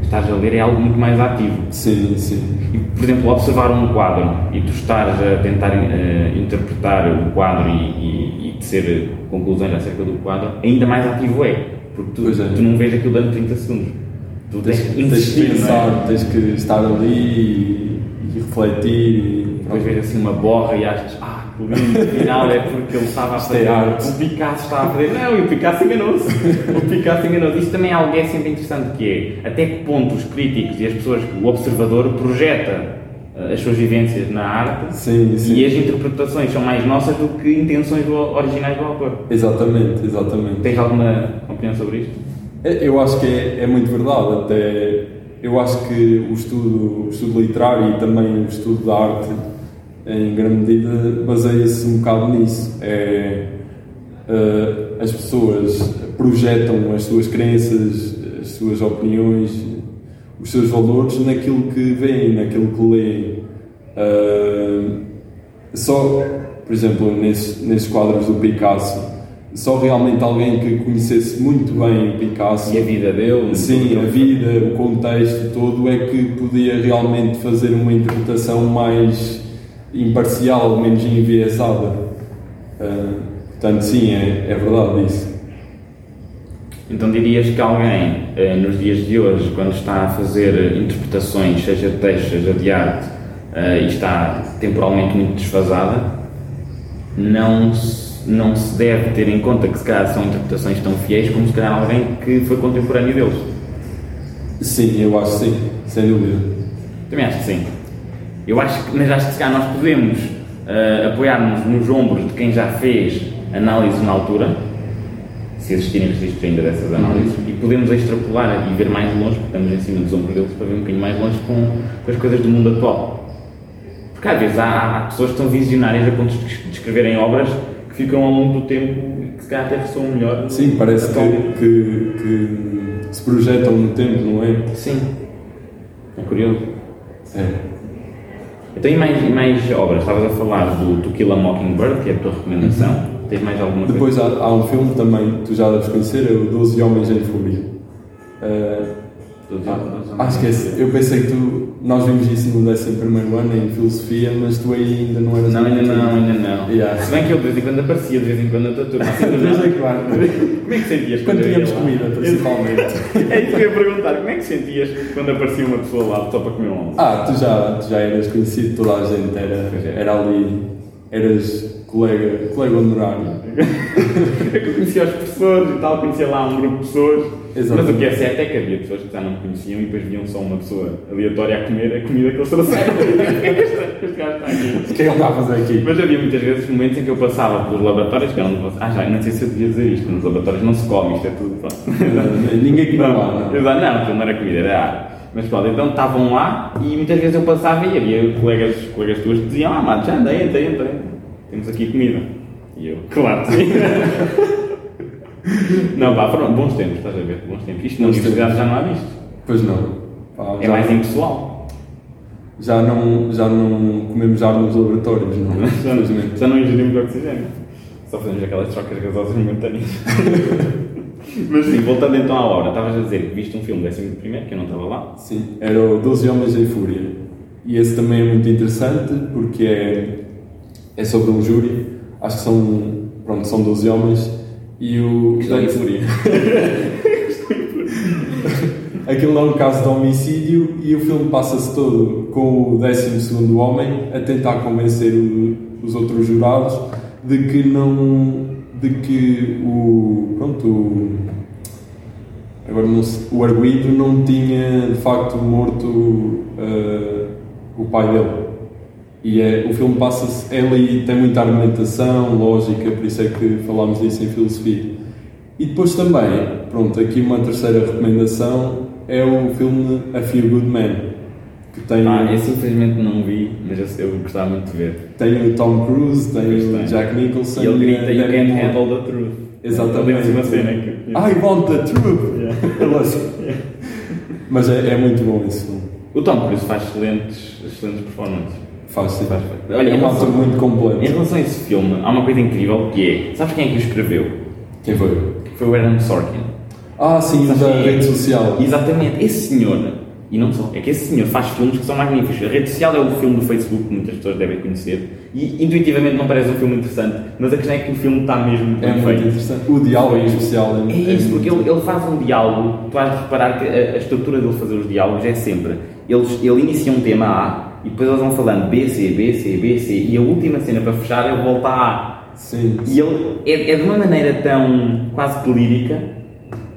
Speaker 1: estás a ler é algo muito mais ativo.
Speaker 2: Sim, sim.
Speaker 1: E, por exemplo, observar um quadro e tu estás a tentar uh, interpretar o quadro e, e, e tecer conclusões acerca do quadro, ainda mais ativo é. Porque tu, é. tu não vês aquilo durante 30 segundos. Tu
Speaker 2: tens, tens que insistir, tens pensar, é? tens que estar ali e, e refletir. E,
Speaker 1: depois vês assim uma borra e achas, o lindo final é porque ele estava a fazer.
Speaker 2: arte.
Speaker 1: O Picasso estava a fazer. Não, e o Picasso enganou-se. O Picasso enganou-se. Isto também é algo é sempre interessante que é até que ponto os críticos e as pessoas, o observador, projeta eh, as suas vivências na arte
Speaker 2: sim, sim.
Speaker 1: e as interpretações são mais nossas do que intenções originais do autor.
Speaker 2: Exatamente, exatamente.
Speaker 1: Tens alguma opinião sobre isto?
Speaker 2: É, eu acho que é, é muito verdade. Até eu acho que o estudo, o estudo literário e também o estudo da arte em grande medida baseia-se um bocado nisso. É, uh, as pessoas projetam as suas crenças, as suas opiniões, os seus valores naquilo que veem, naquilo que leem. Uh, só, por exemplo, nesses, nesses quadros do Picasso, só realmente alguém que conhecesse muito bem o Picasso
Speaker 1: e a vida dele,
Speaker 2: sim, a vida, o contexto todo, é que podia realmente fazer uma interpretação mais imparcial, menos enviesada. Uh, portanto, sim, é, é verdade isso.
Speaker 1: Então dirias que alguém, eh, nos dias de hoje, quando está a fazer interpretações, seja de texto, seja de arte, eh, e está temporalmente muito desfasada, não se, não se deve ter em conta que se calhar são interpretações tão fiéis como se calhar alguém que foi contemporâneo deles?
Speaker 2: Sim, eu acho que sim, sem dúvida.
Speaker 1: Também acho que sim. Eu acho que, mas acho que se calhar nós podemos uh, apoiar-nos nos ombros de quem já fez análise na altura, se existirem registros ainda dessas análises, uhum. e podemos extrapolar e ver mais longe, porque estamos em cima dos ombros deles, para ver um bocadinho mais longe com, com as coisas do mundo atual. Porque às vezes há, há pessoas que são visionárias a ponto de escreverem obras que ficam ao longo do tempo e que se calhar até ressoam melhor.
Speaker 2: Sim, parece que, que, que, se projetam no tempo, não é?
Speaker 1: Sim. É curioso.
Speaker 2: É.
Speaker 1: Então, e mais, e mais obras? Estavas a falar do To Kill a Mockingbird, que é a tua recomendação. Uhum. Tens mais alguma
Speaker 2: Depois coisa? Há, há, um filme também, tu já deves conhecer, é o 12 Homens em Fúria. Uh, ah, esquece. Eu pensei que tu. Nós vimos isso no 11 ano em filosofia, mas tu aí ainda não eras.
Speaker 1: Não, ainda não, ainda não.
Speaker 2: Yeah.
Speaker 1: Se bem que eu de vez em quando aparecia, de vez em quando na tua turma. Assim, de
Speaker 2: vez em quando.
Speaker 1: Como é que sentias
Speaker 2: quando, quando tínhamos comida, principalmente?
Speaker 1: é isso que eu ia perguntar. Como é que sentias quando aparecia uma pessoa lá só para comer um almoço?
Speaker 2: Ah, tu já, tu já eras conhecido, toda a gente era, é. era ali. Eras colega, colega honorário.
Speaker 1: é que eu conhecia os professores e tal, conhecia lá um grupo de pessoas. Exatamente. Mas o que é certo é que havia pessoas que já não me conheciam e depois viam só uma pessoa aleatória a comer a comida que eles trouxeram. este gajo está aqui.
Speaker 2: O que é que ele está a fazer aqui?
Speaker 1: Mas havia muitas vezes momentos em que eu passava pelos laboratórios que eram. Ah, já, não sei se eu devia dizer isto, nos laboratórios não se come, isto é tudo.
Speaker 2: Ninguém come lá,
Speaker 1: não. Não, não, não era comida, era ar. Mas pronto, então estavam lá e muitas vezes eu passava e havia colegas, colegas tuas que diziam: Ah, mano, já anda, entra, entra, temos aqui comida. E eu, claro, sim. não, pá, foram bons tempos, estás a ver? Bons tempos. Isto na bons universidade tempos. já não há visto.
Speaker 2: Pois não. Pá,
Speaker 1: é mais impessoal.
Speaker 2: Já não, já não comemos ar nos laboratórios, não
Speaker 1: já, não, já não ingerimos oxigênio. Só fazemos aquelas trocas gasosas momentâneas. Mas sim, voltando então à obra, estavas a dizer que viste um filme décimo primeiro, que eu não estava lá.
Speaker 2: Sim, era o 12 Homens em Fúria. E esse também é muito interessante porque é, é sobre um júri, acho que são, pronto, são 12 homens e o.
Speaker 1: Estou em Fúria.
Speaker 2: Aquilo é um caso de homicídio e o filme passa-se todo com o 12 homem a tentar convencer o, os outros jurados de que não de que o. Pronto, o, agora não sei, o arguído não tinha de facto morto uh, o pai dele. E é, o filme passa-se. Ele tem muita argumentação, lógica, por isso é que falámos disso em filosofia. E depois também, pronto, aqui uma terceira recomendação é o filme A Few Good Men
Speaker 1: que tem. Ah, esse infelizmente não vi, mas eu, eu gostava muito de ver.
Speaker 2: Tem o Tom Cruise, tem pois o tem. Jack Nicholson.
Speaker 1: E ele grita: You can't handle the truth.
Speaker 2: Exatamente.
Speaker 1: Uma cena que.
Speaker 2: I want the truth! Yeah. mas é, é, muito bom esse filme.
Speaker 1: O Tom Cruise faz excelentes, excelentes performances.
Speaker 2: Faz. Faz, Olha, é um ator muito completo.
Speaker 1: Em relação a esse filme, há uma coisa incrível que é: sabes quem é que o escreveu?
Speaker 2: Quem foi?
Speaker 1: Foi o Aaron Sorkin.
Speaker 2: Ah, sim, da rede social.
Speaker 1: Exatamente. Esse senhor E não só. É que esse senhor faz filmes que são magníficos. A rede social é o filme do Facebook que muitas pessoas devem conhecer. E intuitivamente não parece um filme interessante, mas a questão é que o filme está mesmo
Speaker 2: é muito feito. interessante. O diálogo em especial
Speaker 1: é, é isso, porque ele, ele, faz um diálogo. Tu vais reparar que a, a, estrutura dele fazer os diálogos é sempre. Eles, ele inicia um tema A e depois eles vão falando B, C, B, C, B, C. E a última cena para fechar ele volta a A.
Speaker 2: Sim.
Speaker 1: E ele é, é de uma maneira tão quase que lírica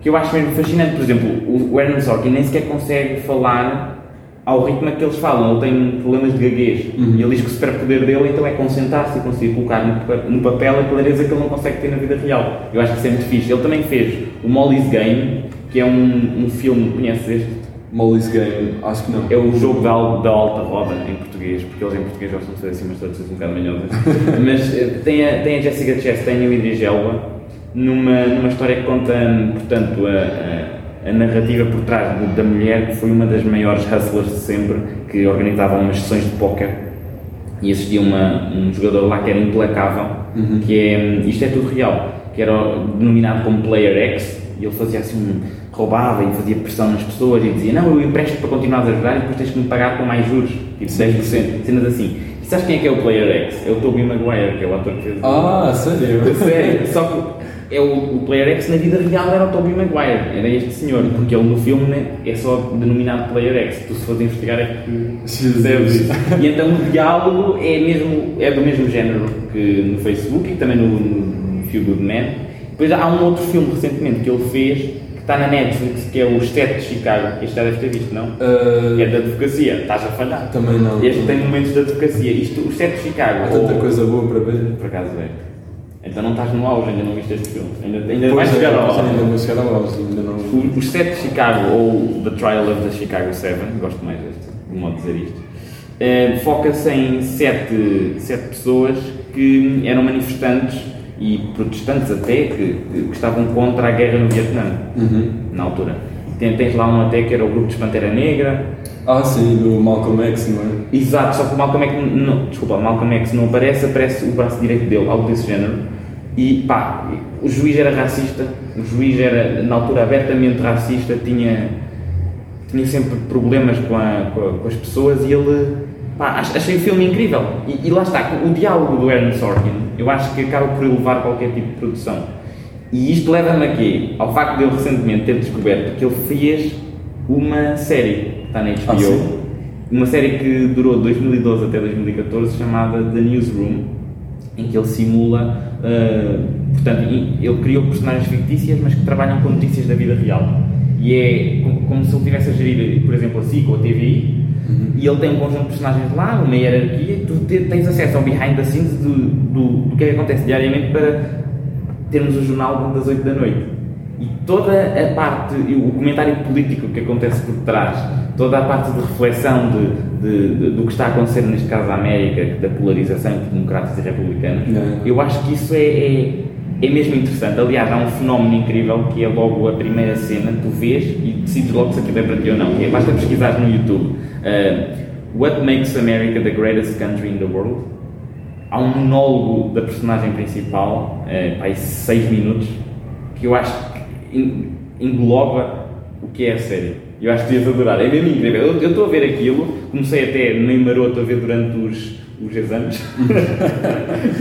Speaker 1: que eu acho mesmo fascinante. Por exemplo, o Aaron Sorkin nem sequer consegue falar ao ritmo que eles falam. Ele tem problemas de gaguez. Uhum. Ele diz que o superpoder dele então é concentrar-se e conseguir colocar no, papel a clareza que ele não consegue ter na vida real. Eu acho que isso é muito fixe. Ele também fez o Molly's Game, que é um, um filme, conheces este?
Speaker 2: Molly's Game, acho que não.
Speaker 1: É o jogo da, da alta roda em português, porque eles em português gostam de fazer assim umas traduções um bocado manhosas. Mas eh, tem a, tem a Jessica Chastain e o Idris Elba numa, numa história que conta, portanto, a, a, a narrativa por trás de, da mulher que foi uma das maiores hustlers de sempre, que organizava umas sessões de póquer e existia uma, um jogador lá que era implacável, uhum. que é, isto é tudo real, que era denominado como Player X, e ele fazia assim, roubava e fazia pressão nas pessoas e dizia, não, eu empresto para continuar a ajudar e depois tens que me pagar com mais juros, tipo 10%, cenas assim. E sabes quem é que é o Player X? É o Tobey Maguire, que é o ator que fez.
Speaker 2: Ah, sério?
Speaker 1: Sério, só que é o, o Player X na vida real era o Tobey Maguire, era este senhor, porque ele no filme né, é só denominado Player X, tu se fores investigar é que percebes E então o diálogo é, mesmo, é do mesmo género que no Facebook e também no, no Feel Good Man. Depois há um outro filme recentemente que ele fez, está na Netflix, que é o Sete de Chicago. Este já deve ter visto, não? Uh... É da advocacia, estás a falhar.
Speaker 2: Também não.
Speaker 1: Este tem momentos de advocacia. Isto, o Sete de Chicago.
Speaker 2: Há tanta ou... coisa boa para ver.
Speaker 1: Por acaso é. Então não estás no auge, ainda não viste este filme. Ainda, ainda vais chegar ao auge.
Speaker 2: Ainda vou chegar ao auge. Ainda não...
Speaker 1: O, os Sete de Chicago, ou The Trial of the Chicago Seven, gosto mais deste, de modo de dizer isto, eh, foca-se em sete, sete pessoas que eram manifestantes e protestantes até, que, que estavam contra a guerra no Vietnã, uhum. na altura. Tens lá um até que era o grupo de Pantera Negra.
Speaker 2: Ah, sim, do Malcolm X, não é?
Speaker 1: Exato, só que o Malcolm X não, desculpa, Malcolm X não aparece, aparece o braço direito dele, algo desse género e pá, o juiz era racista, o juiz era na altura abertamente racista, tinha, tinha sempre problemas com, a, com, a, com as pessoas e ele. Pá, achei o filme incrível. E, e, lá está, o diálogo do Aaron Sorkin, eu acho que acaba por elevar qualquer tipo de produção. E isto leva-me aqui ao facto de eu recentemente ter descoberto que ele fez uma série que está na HBO, ah, uma série que durou de 2012 até 2014, chamada The Newsroom, em que ele simula Uh, portanto, ele criou personagens fictícias, mas que trabalham com notícias da vida real. E é como, se ele estivesse a gerir, por exemplo, a SIC ou a TVI, uhum. e ele tem um conjunto de personagens lá, uma hierarquia, e tu tens acesso ao behind the scenes do, do, do que é acontece diariamente para termos o jornal das 8 da noite. E toda a parte, o comentário político que acontece por trás, toda a parte de reflexão de, de, de, do que está a acontecer, neste caso da América, da polarização entre democratas e republicanos, eu acho que isso é, é, é, mesmo interessante. Aliás, há um fenómeno incrível que é logo a primeira cena, tu vês e decides logo se aquilo é para ti ou não. É, basta pesquisar no YouTube uh, What Makes America the Greatest Country in the World? Há um monólogo da personagem principal, uh, aí seis minutos, que eu acho engloba o que é a série. Eu acho que devias adorar. É mesmo incrível. Eu estou a ver aquilo, comecei até meio maroto a ver durante os, os exames.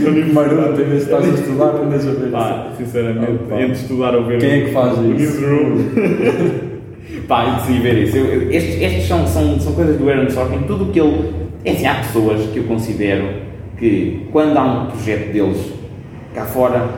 Speaker 2: no maroto, em vez de estás a estudar, andas a ver
Speaker 1: Pá, sinceramente, oh, entre estudar ou ver
Speaker 2: Quem é que faz
Speaker 1: o isso? Newsroom. pá, eu ver isso. Eu, estes, estes são, são, são coisas do Aaron Sorkin. Tudo o que ele. É assim, há pessoas que eu considero que quando há um projeto deles cá fora,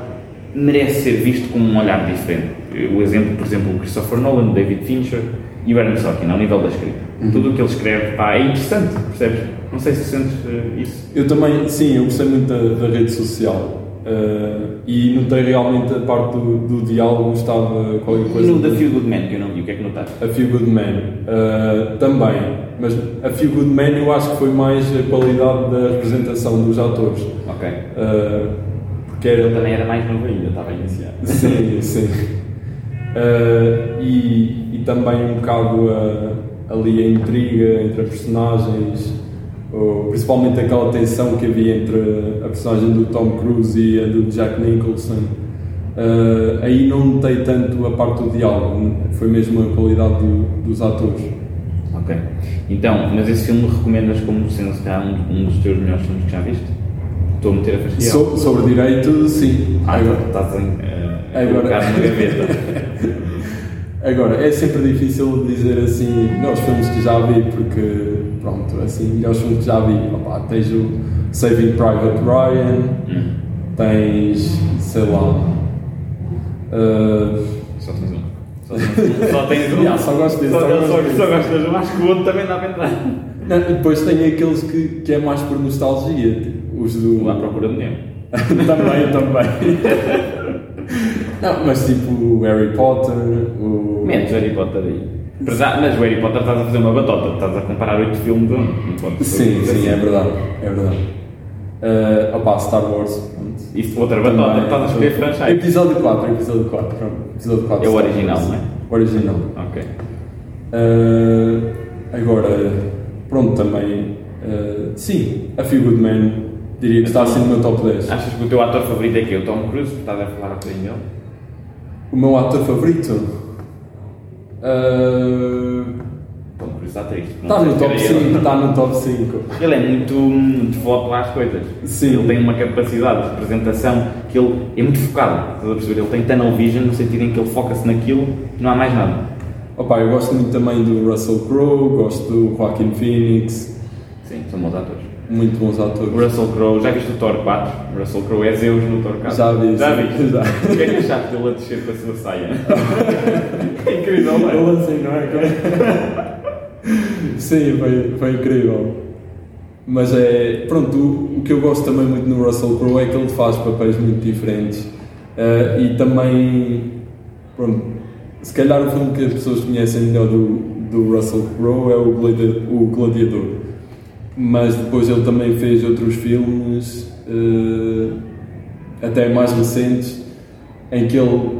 Speaker 1: merece ser visto com um olhar diferente o exemplo, por exemplo, o Christopher Nolan, David Fincher e o Aaron Sorkin, ao nível da escrita. Uhum. Tudo o que ele escreve pá, é interessante, percebes? Não sei se sentes uh, isso.
Speaker 2: Eu também, sim, eu gostei muito da, da rede social. Uh, e notei realmente a parte do, do diálogo, estava qualquer coisa.
Speaker 1: E no The Few Good Men, que eu não vi, o que é que notaste?
Speaker 2: A Few Good Men, uh, também, mas a Few Good Men eu acho que foi mais a qualidade da representação dos atores.
Speaker 1: Ok.
Speaker 2: Uh,
Speaker 1: porque era... Ele também era mais novo ainda, estava a iniciar.
Speaker 2: Sim, sim. E, e, também um bocado uh, ali a intriga entre as personagens, ou, principalmente aquela tensão que havia entre a personagem do Tom Cruise e a do Jack Nicholson. Uh, aí não notei tanto a parte do diálogo, foi mesmo a qualidade do, dos atores.
Speaker 1: Ok. Então, mas esse filme recomendas como sendo se calhar um, um dos teus melhores filmes que já viste? Estou a meter a fastidiar.
Speaker 2: So, sobre direito, sim.
Speaker 1: Ah,
Speaker 2: Agora,
Speaker 1: estás a, a, a
Speaker 2: Agora-
Speaker 1: na gaveta.
Speaker 2: agora, é sempre difícil dizer assim, melhores filmes que já vi, porque, pronto, assim, melhores filmes que já vi, opá, tens o Saving Private Ryan,
Speaker 1: Hum,
Speaker 2: tens, sei lá, uh,
Speaker 1: Só tens um. Só tens um. Só tens um.
Speaker 2: Yeah, só gosto desse,
Speaker 1: Só,
Speaker 2: só
Speaker 1: só,
Speaker 2: gosto
Speaker 1: só,
Speaker 2: desse.
Speaker 1: gostas de um. Acho que o outro também dá para
Speaker 2: não, e depois tem aqueles que, que é mais por nostalgia, tipo, os do...
Speaker 1: À procura de Nemo.
Speaker 2: também, também. não, mas tipo o Harry Potter, o...
Speaker 1: Menos Harry Potter aí. Mas o Harry Potter estás a fazer uma batota, estás a comparar oito filmes a um. Ser
Speaker 2: Sim,
Speaker 1: assim.
Speaker 2: sim, é verdade, é verdade. Uh, opá, Star Wars.
Speaker 1: Isso, outra batota,
Speaker 2: Também,
Speaker 1: estás a escolher franchise.
Speaker 2: Episódio 4, episódio 4, pronto. Episódio 4
Speaker 1: É o original, não é?
Speaker 2: O original.
Speaker 1: Ok.
Speaker 2: Uh, agora, pronto, também. uh, sim, A Few Good Men, diria que está assim no meu top 10.
Speaker 1: Achas que o teu ator favorito é quem? O Tom Cruise? Estás a falar um bocadinho dele?
Speaker 2: O meu ator favorito? Uh,
Speaker 1: Tom Cruise está triste.
Speaker 2: Está no top 5, está no top 5.
Speaker 1: Ele é muito, devoto às coisas.
Speaker 2: Sim.
Speaker 1: Ele tem uma capacidade de representação que ele é muito focado. Estás a perceber? Ele tem tunnel vision no sentido em que ele foca-se naquilo e não há mais nada.
Speaker 2: Opa, eu gosto muito também do Russell Crowe, gosto do Joaquin Phoenix,
Speaker 1: Sim, são bons atores.
Speaker 2: muito bons
Speaker 1: O
Speaker 2: atores.
Speaker 1: Russell Crowe, já viste o Thor 4? O Russell Crowe é Zeus no Thor 4.
Speaker 2: Já vi,
Speaker 1: Já viste?
Speaker 2: Já.
Speaker 1: O que é que achaste dele a descer com a sua saia? é incrível, é?
Speaker 2: Ele assim, não é? Sim, foi, foi incrível. Mas é. Pronto, o, o que eu gosto também muito no Russell Crowe é que ele faz papéis muito diferentes. Eh, e também. Pronto, se calhar o filme que as pessoas conhecem melhor do, do Russell Crowe é o, Gladi- o Gladiador. Mas depois ele também fez outros filmes, eh, até mais recentes, em que ele,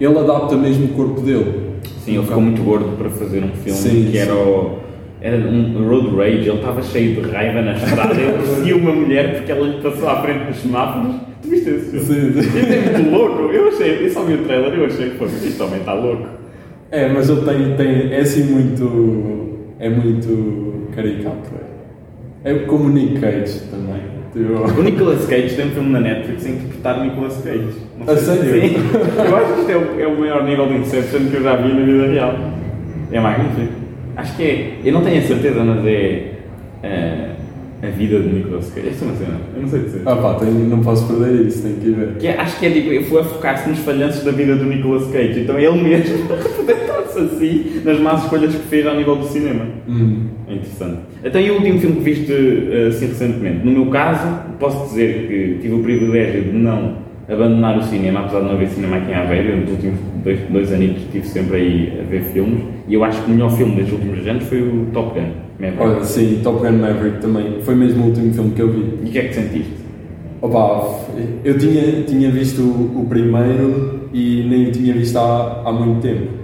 Speaker 2: ele adapta mesmo o corpo dele.
Speaker 1: Sim, ele ficou muito gordo para fazer um filme
Speaker 2: Sim,
Speaker 1: que era o. Era um road rage, ele estava cheio de raiva na estrada, ele perseguia uma mulher porque ela lhe passou à frente dos semáforos. Tu viste esse filme?
Speaker 2: Sim, sim.
Speaker 1: Isso é muito louco, eu achei, eu só vi o trailer eu achei que foi, este homem está louco.
Speaker 2: É, mas ele tem, tem é assim muito. é muito caricato. É, é como o Nick Cage também. Tipo,
Speaker 1: O Nicolas Cage tem um filme na Netflix a interpretar o Nicolas Cage. Não
Speaker 2: A sério?
Speaker 1: Sim. Eu acho que isto é o, é o maior nível de Inception que eu já vi na vida real. É magnífico. Acho que é. Eu não tenho a certeza, mas é. eh, a vida de Nicolas Cage. Esta é uma cena. Eu não sei dizer.
Speaker 2: ah pá, tem- não posso perder isso, tem que ir ver.
Speaker 1: Que é- acho que é tipo, eu fui a focar-se nos falhanços da vida do Nicolas Cage, então ele mesmo representa-se assim nas más escolhas que fez ao nível do cinema.
Speaker 2: Hum.
Speaker 1: É interessante. Então, e o último filme que viste eh, assim recentemente? No meu caso, posso dizer que tive o privilégio de não abandonar o cinema, apesar de não haver cinema aqui em Aveiro. Nos últimos dois, dois anos estive sempre aí a ver filmes e eu acho que o melhor filme dos últimos anos foi o Top Gun. Maverick.
Speaker 2: Olha, sim, Top Gun Maverick também. Foi mesmo o último filme que eu vi.
Speaker 1: E o que é que sentiste?
Speaker 2: Opa, eu tinha, tinha visto o, o primeiro e nem o tinha visto há, há muito tempo.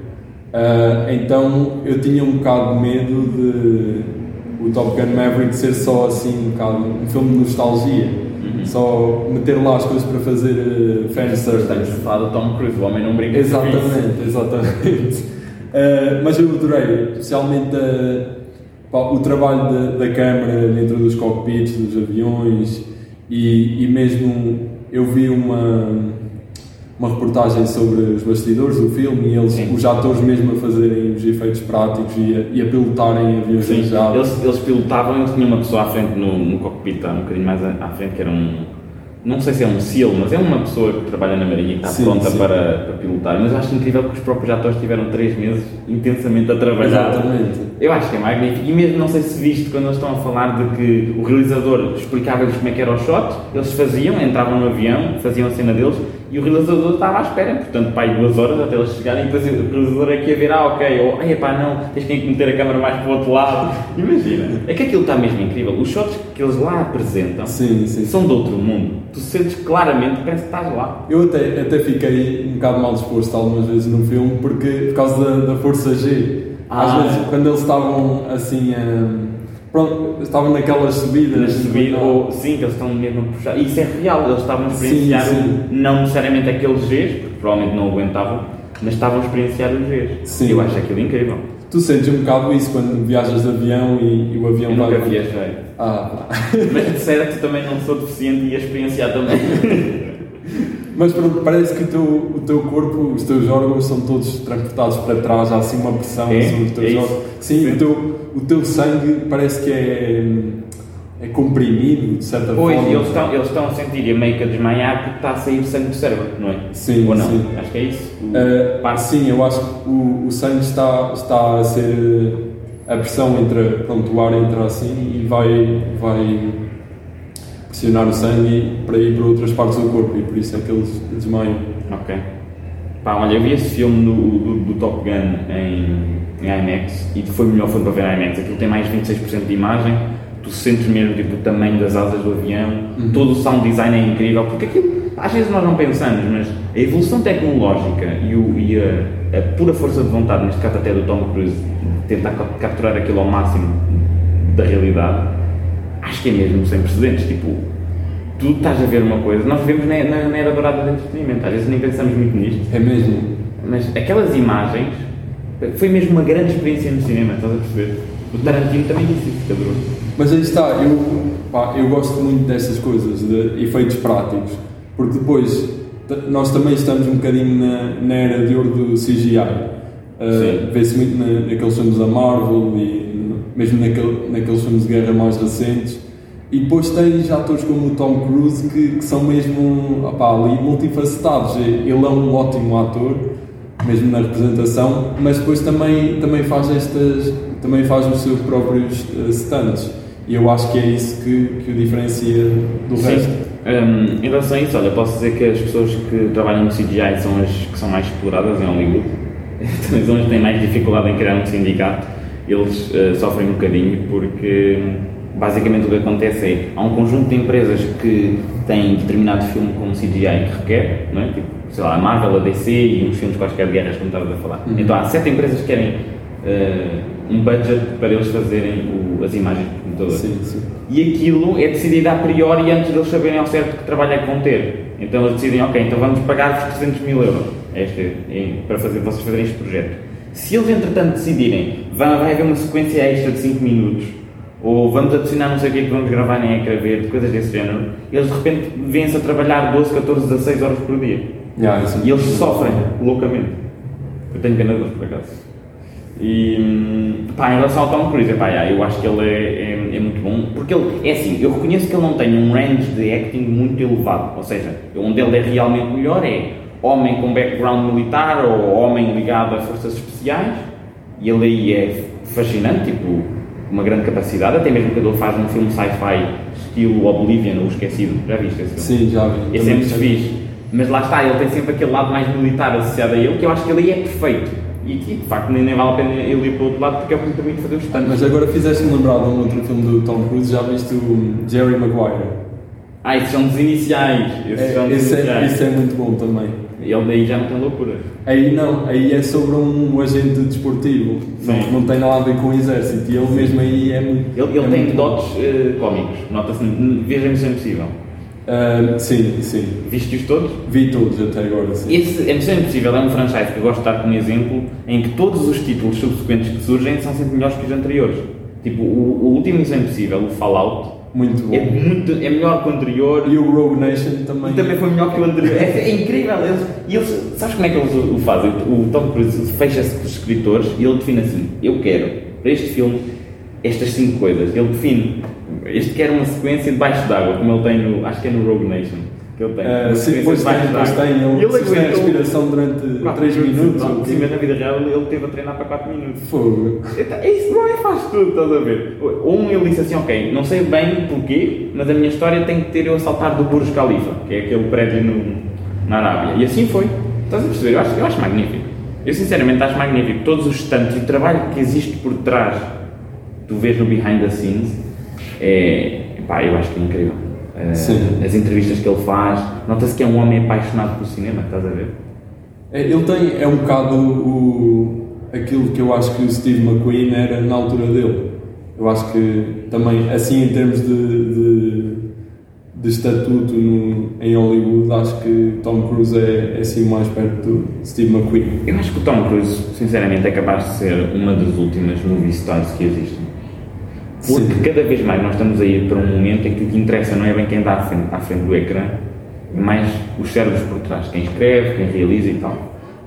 Speaker 2: Ah, então eu tinha um bocado de medo de o Top Gun Maverick ser só assim um bocado um filme de nostalgia. Só meter lá as coisas para fazer uh, fan
Speaker 1: Estamos a falar do Tom Cruise, o homem não brinca.
Speaker 2: Exatamente, exatamente. Uh, mas eu adorei, especialmente uh, pá, o trabalho da, da câmara dentro dos cockpits, dos aviões e, e mesmo eu vi uma, uma reportagem sobre os bastidores do filme e eles,
Speaker 1: Sim.
Speaker 2: os atores mesmo a fazerem os efeitos práticos e a, e a pilotarem aviões
Speaker 1: Sim, eles, eles pilotavam, eles tinham uma pessoa à frente no, no cockpit, um bocadinho mais à, frente, que era um. Não sei se é um SEAL, mas é uma pessoa que trabalha na Marinha e está
Speaker 2: Sim,
Speaker 1: pronta
Speaker 2: sim.
Speaker 1: Para, para pilotar. Mas acho incrível que os próprios atores tiveram 3 meses intensamente a trabalhar.
Speaker 2: Exatamente.
Speaker 1: Eu acho que é magnífico. E mesmo, não sei se viste quando eles estão a falar de que o realizador explicava-lhes como é que era o shot, eles faziam, entravam no avião, faziam a cena deles e o realizador estava à espera, portanto, pá, duas horas até eles chegarem e depois o realizador é que ia ver, ah, ok, ou, ai, pá, não, tens que meter a câmera mais para o outro lado. Imagina. É que aquilo está mesmo incrível. Os shots que eles lá apresentam
Speaker 2: Sim, sim.
Speaker 1: são de outro mundo. Tu sentes claramente, parece que estás lá.
Speaker 2: Eu até, até fiquei um bocado mal disposto algumas vezes no filme porque, por causa da, da força G. Às
Speaker 1: Ah.
Speaker 2: vezes, quando eles estavam assim, hum, pronto, estavam naquelas subidas. Enquanto-
Speaker 1: ou sim, que eles estão mesmo a puxar. Isso é real, eles estavam a experienciar
Speaker 2: Sim, sim.
Speaker 1: o- não necessariamente aqueles Gs, porque provavelmente não aguentavam, mas estavam a experienciar os Gs.
Speaker 2: Sim.
Speaker 1: Eu acho aquilo incrível.
Speaker 2: Tu sentes um bocado isso quando viajas de avião e, e o avião
Speaker 1: Eu
Speaker 2: vai.
Speaker 1: nunca viajei.
Speaker 2: Ah,
Speaker 1: Mas de certo também não sou deficiente e ia experienciar também.
Speaker 2: Mas pronto, parece que o teu, o teu corpo, os teus órgãos são todos transportados para trás, há assim uma pressão
Speaker 1: É?
Speaker 2: sobre os teus
Speaker 1: É
Speaker 2: órgãos. Sim,
Speaker 1: Sim.
Speaker 2: O, teu, o teu sangue parece que é, é comprimido, de certa
Speaker 1: Pois,
Speaker 2: forma.
Speaker 1: eles estão, eles estão a sentir e meio que a desmaiar porque está a sair sangue do cérebro, não é?
Speaker 2: Sim,
Speaker 1: Ou não?
Speaker 2: sim.
Speaker 1: Acho que é isso. O-
Speaker 2: Uh, sim, eu acho que o, o sangue está, está a ser. A pressão entra. Pronto, o ar entra assim e vai, vai pressionar o sangue para ir para outras partes do corpo e por isso é que eles desmaiam.
Speaker 1: Ok. Pá, olha, eu vi esse filme do, do, do Top Gun em, em IMAX e foi o melhor filme para ver IMAX. Aquilo tem mais 26% de imagem, tu sentes mesmo tipo, o tamanho das asas do avião, todo o sound design é incrível, porque aquilo, às vezes nós não pensamos, mas a evolução tecnológica e, o, e a, a pura força de vontade, neste caso até do Tom Cruise, de tentar cap- capturar aquilo ao máximo da realidade, acho que é mesmo sem precedentes. Tipo, tu estás a ver uma coisa, nós vivemos na, na, na era dourada do entretenimento, às vezes nem pensamos muito nisto,
Speaker 2: É mesmo.
Speaker 1: mas aquelas imagens foi mesmo uma grande experiência no cinema, estás a perceber? O Tarantino também disse isso, Pedro.
Speaker 2: Mas aí está, eu, pá, eu gosto muito dessas coisas, de efeitos práticos, porque depois nós também estamos um bocadinho na, na era de ouro do CGI. Uh,
Speaker 1: Sim.
Speaker 2: Vê-se muito na, naqueles filmes da Marvel e mesmo naquele, naqueles filmes de guerra mais recentes. E depois tens atores como o Tom Cruise que, que são mesmo opá, ali multifacetados. Ele é um ótimo ator, mesmo na representação, mas depois também, também faz estas também faz os seus próprios uh, stunts. E eu acho que é isso que, que o diferencia do resto.
Speaker 1: Hum, em relação a isso, olha, posso dizer que as pessoas que trabalham no CGI são as que são mais exploradas em Hollywood. Também são as que têm mais dificuldade em criar um sindicato. Eles eh, sofrem um bocadinho porque basicamente o que acontece é há um conjunto de empresas que têm determinado filme como CGI que requer, não é? tipo, sei lá, a Marvel, a DC e uns filmes quaisquer de guerras, como estavas a falar. Então há sete empresas que querem eh, um budget para eles fazerem o- as imagens por computador.
Speaker 2: Sim, sim.
Speaker 1: E aquilo é decidido a priori antes de eles saberem ao certo que trabalho é que vão ter. Então eles decidem, ok, então vamos pagar-vos 300 mil euros este, em- para fazer, vocês fazerem este projeto. Se eles entretanto decidirem, vai, vai haver uma sequência extra de 5 minutos, ou vamos adicionar não sei o que é que vamos gravar nem ecrã verde, coisas desse género, eles de repente vêm-se a trabalhar 12, 14, 16 horas por dia.
Speaker 2: Yeah,
Speaker 1: E eles sofrem loucamente. Eu tenho pena deles, por acaso. E pá, em relação ao Tom Cruise, pá, yeah, eu acho que ele é, é, é muito bom. Porque ele, é assim, eu reconheço que ele não tem um range de acting muito elevado. Ou seja, onde ele é realmente melhor é homem com background militar ou homem ligado a forças especiais. E ele aí é fascinante, tipo, uma grande capacidade. Até mesmo quando ele faz um filme sci-fi estilo Oblivion, o Esquecido. Já viste esse filme?
Speaker 2: Sim, já vi.
Speaker 1: Esse é muito fixe. Mas lá está, ele tem sempre aquele lado mais militar associado a ele, que eu acho que ele aí é perfeito. E, e, de facto nem, nem vale a pena ele ir para o outro lado porque é o que permite fazer os stunts.
Speaker 2: Mas agora fizeste-me lembrar de um outro filme do Tom Cruise, já viste o Jerry Maguire?
Speaker 1: Ah, esses são dos iniciais. Esses são
Speaker 2: É,
Speaker 1: dos
Speaker 2: esse, é,
Speaker 1: iniciais.
Speaker 2: esse é muito bom também.
Speaker 1: Ele daí já não tem loucuras.
Speaker 2: Aí não, aí é sobre um agente desportivo, não,
Speaker 1: Sim.
Speaker 2: não tem nada a ver com o exército, e ele mesmo aí é muito.
Speaker 1: Ele, ele
Speaker 2: é
Speaker 1: tem
Speaker 2: muito
Speaker 1: dotes eh, cómicos. Nota-se, veja a Missão Impossível.
Speaker 2: Ah, sim, sim.
Speaker 1: Viste-os todos?
Speaker 2: Vi todos até agora, sim.
Speaker 1: Esse, a Missão Impossível é um franchise que eu gosto de dar como exemplo em que todos os títulos subsequentes que surgem são sempre melhores que os anteriores. Tipo, o, o último Missão Impossível, o Fallout,
Speaker 2: Muito bom.
Speaker 1: é, muito, é melhor que o anterior.
Speaker 2: E o Rogue Nation também.
Speaker 1: E também foi melhor que o anterior. É, é incrível. Eles, e eles, sabes como é que eles o, fazem? O Tom Cruise fecha-se com os escritores e ele define assim: Eu quero, para este filme, estas cinco coisas. Ele define. Este quer uma sequência debaixo d'água, como ele tem no. Acho que é no Rogue Nation. Que ele tem.
Speaker 2: Ah,
Speaker 1: uma
Speaker 2: sim, depois tem, depois
Speaker 1: d'água.
Speaker 2: tem. Ele, ele a
Speaker 1: aguentou-
Speaker 2: respiração durante
Speaker 1: Quatro
Speaker 2: 3 minutos.
Speaker 1: Não,
Speaker 2: ou
Speaker 1: sim, mas na vida real ele teve a treinar para 4 minutos.
Speaker 2: Fogo.
Speaker 1: Isso não é faz tudo, estás a ver? Um ele disse assim, ok, não sei bem porquê, mas a minha história tem que ter eu a saltar do Burj Khalifa, que é aquele prédio no, na Arábia. E assim foi. Estás a perceber? Eu acho, eu acho magnífico. Eu sinceramente acho magnífico. Todos os stunts e o trabalho que existe por trás, tu vês no behind the scenes, é, pá, eu acho que é incrível.
Speaker 2: Sim.
Speaker 1: As entrevistas que ele faz, nota-se que é um homem apaixonado pelo cinema, estás a ver?
Speaker 2: É, Ele tem, é um bocado o, aquilo que eu acho que o Steve McQueen era na altura dele. Eu acho que também, assim em termos de, de, de estatuto no, em Hollywood, acho que Tom Cruise é, é assim mais perto do Steve McQueen.
Speaker 1: Eu acho que o Tom Cruise, sinceramente, é capaz de ser uma das últimas movie stars que existem. Porque Sim. cada vez mais nós estamos a ir para um momento em que o que interessa não é bem quem está à frente, à frente do ecrã, é mais os cérebros por trás, quem escreve, quem realiza e tal.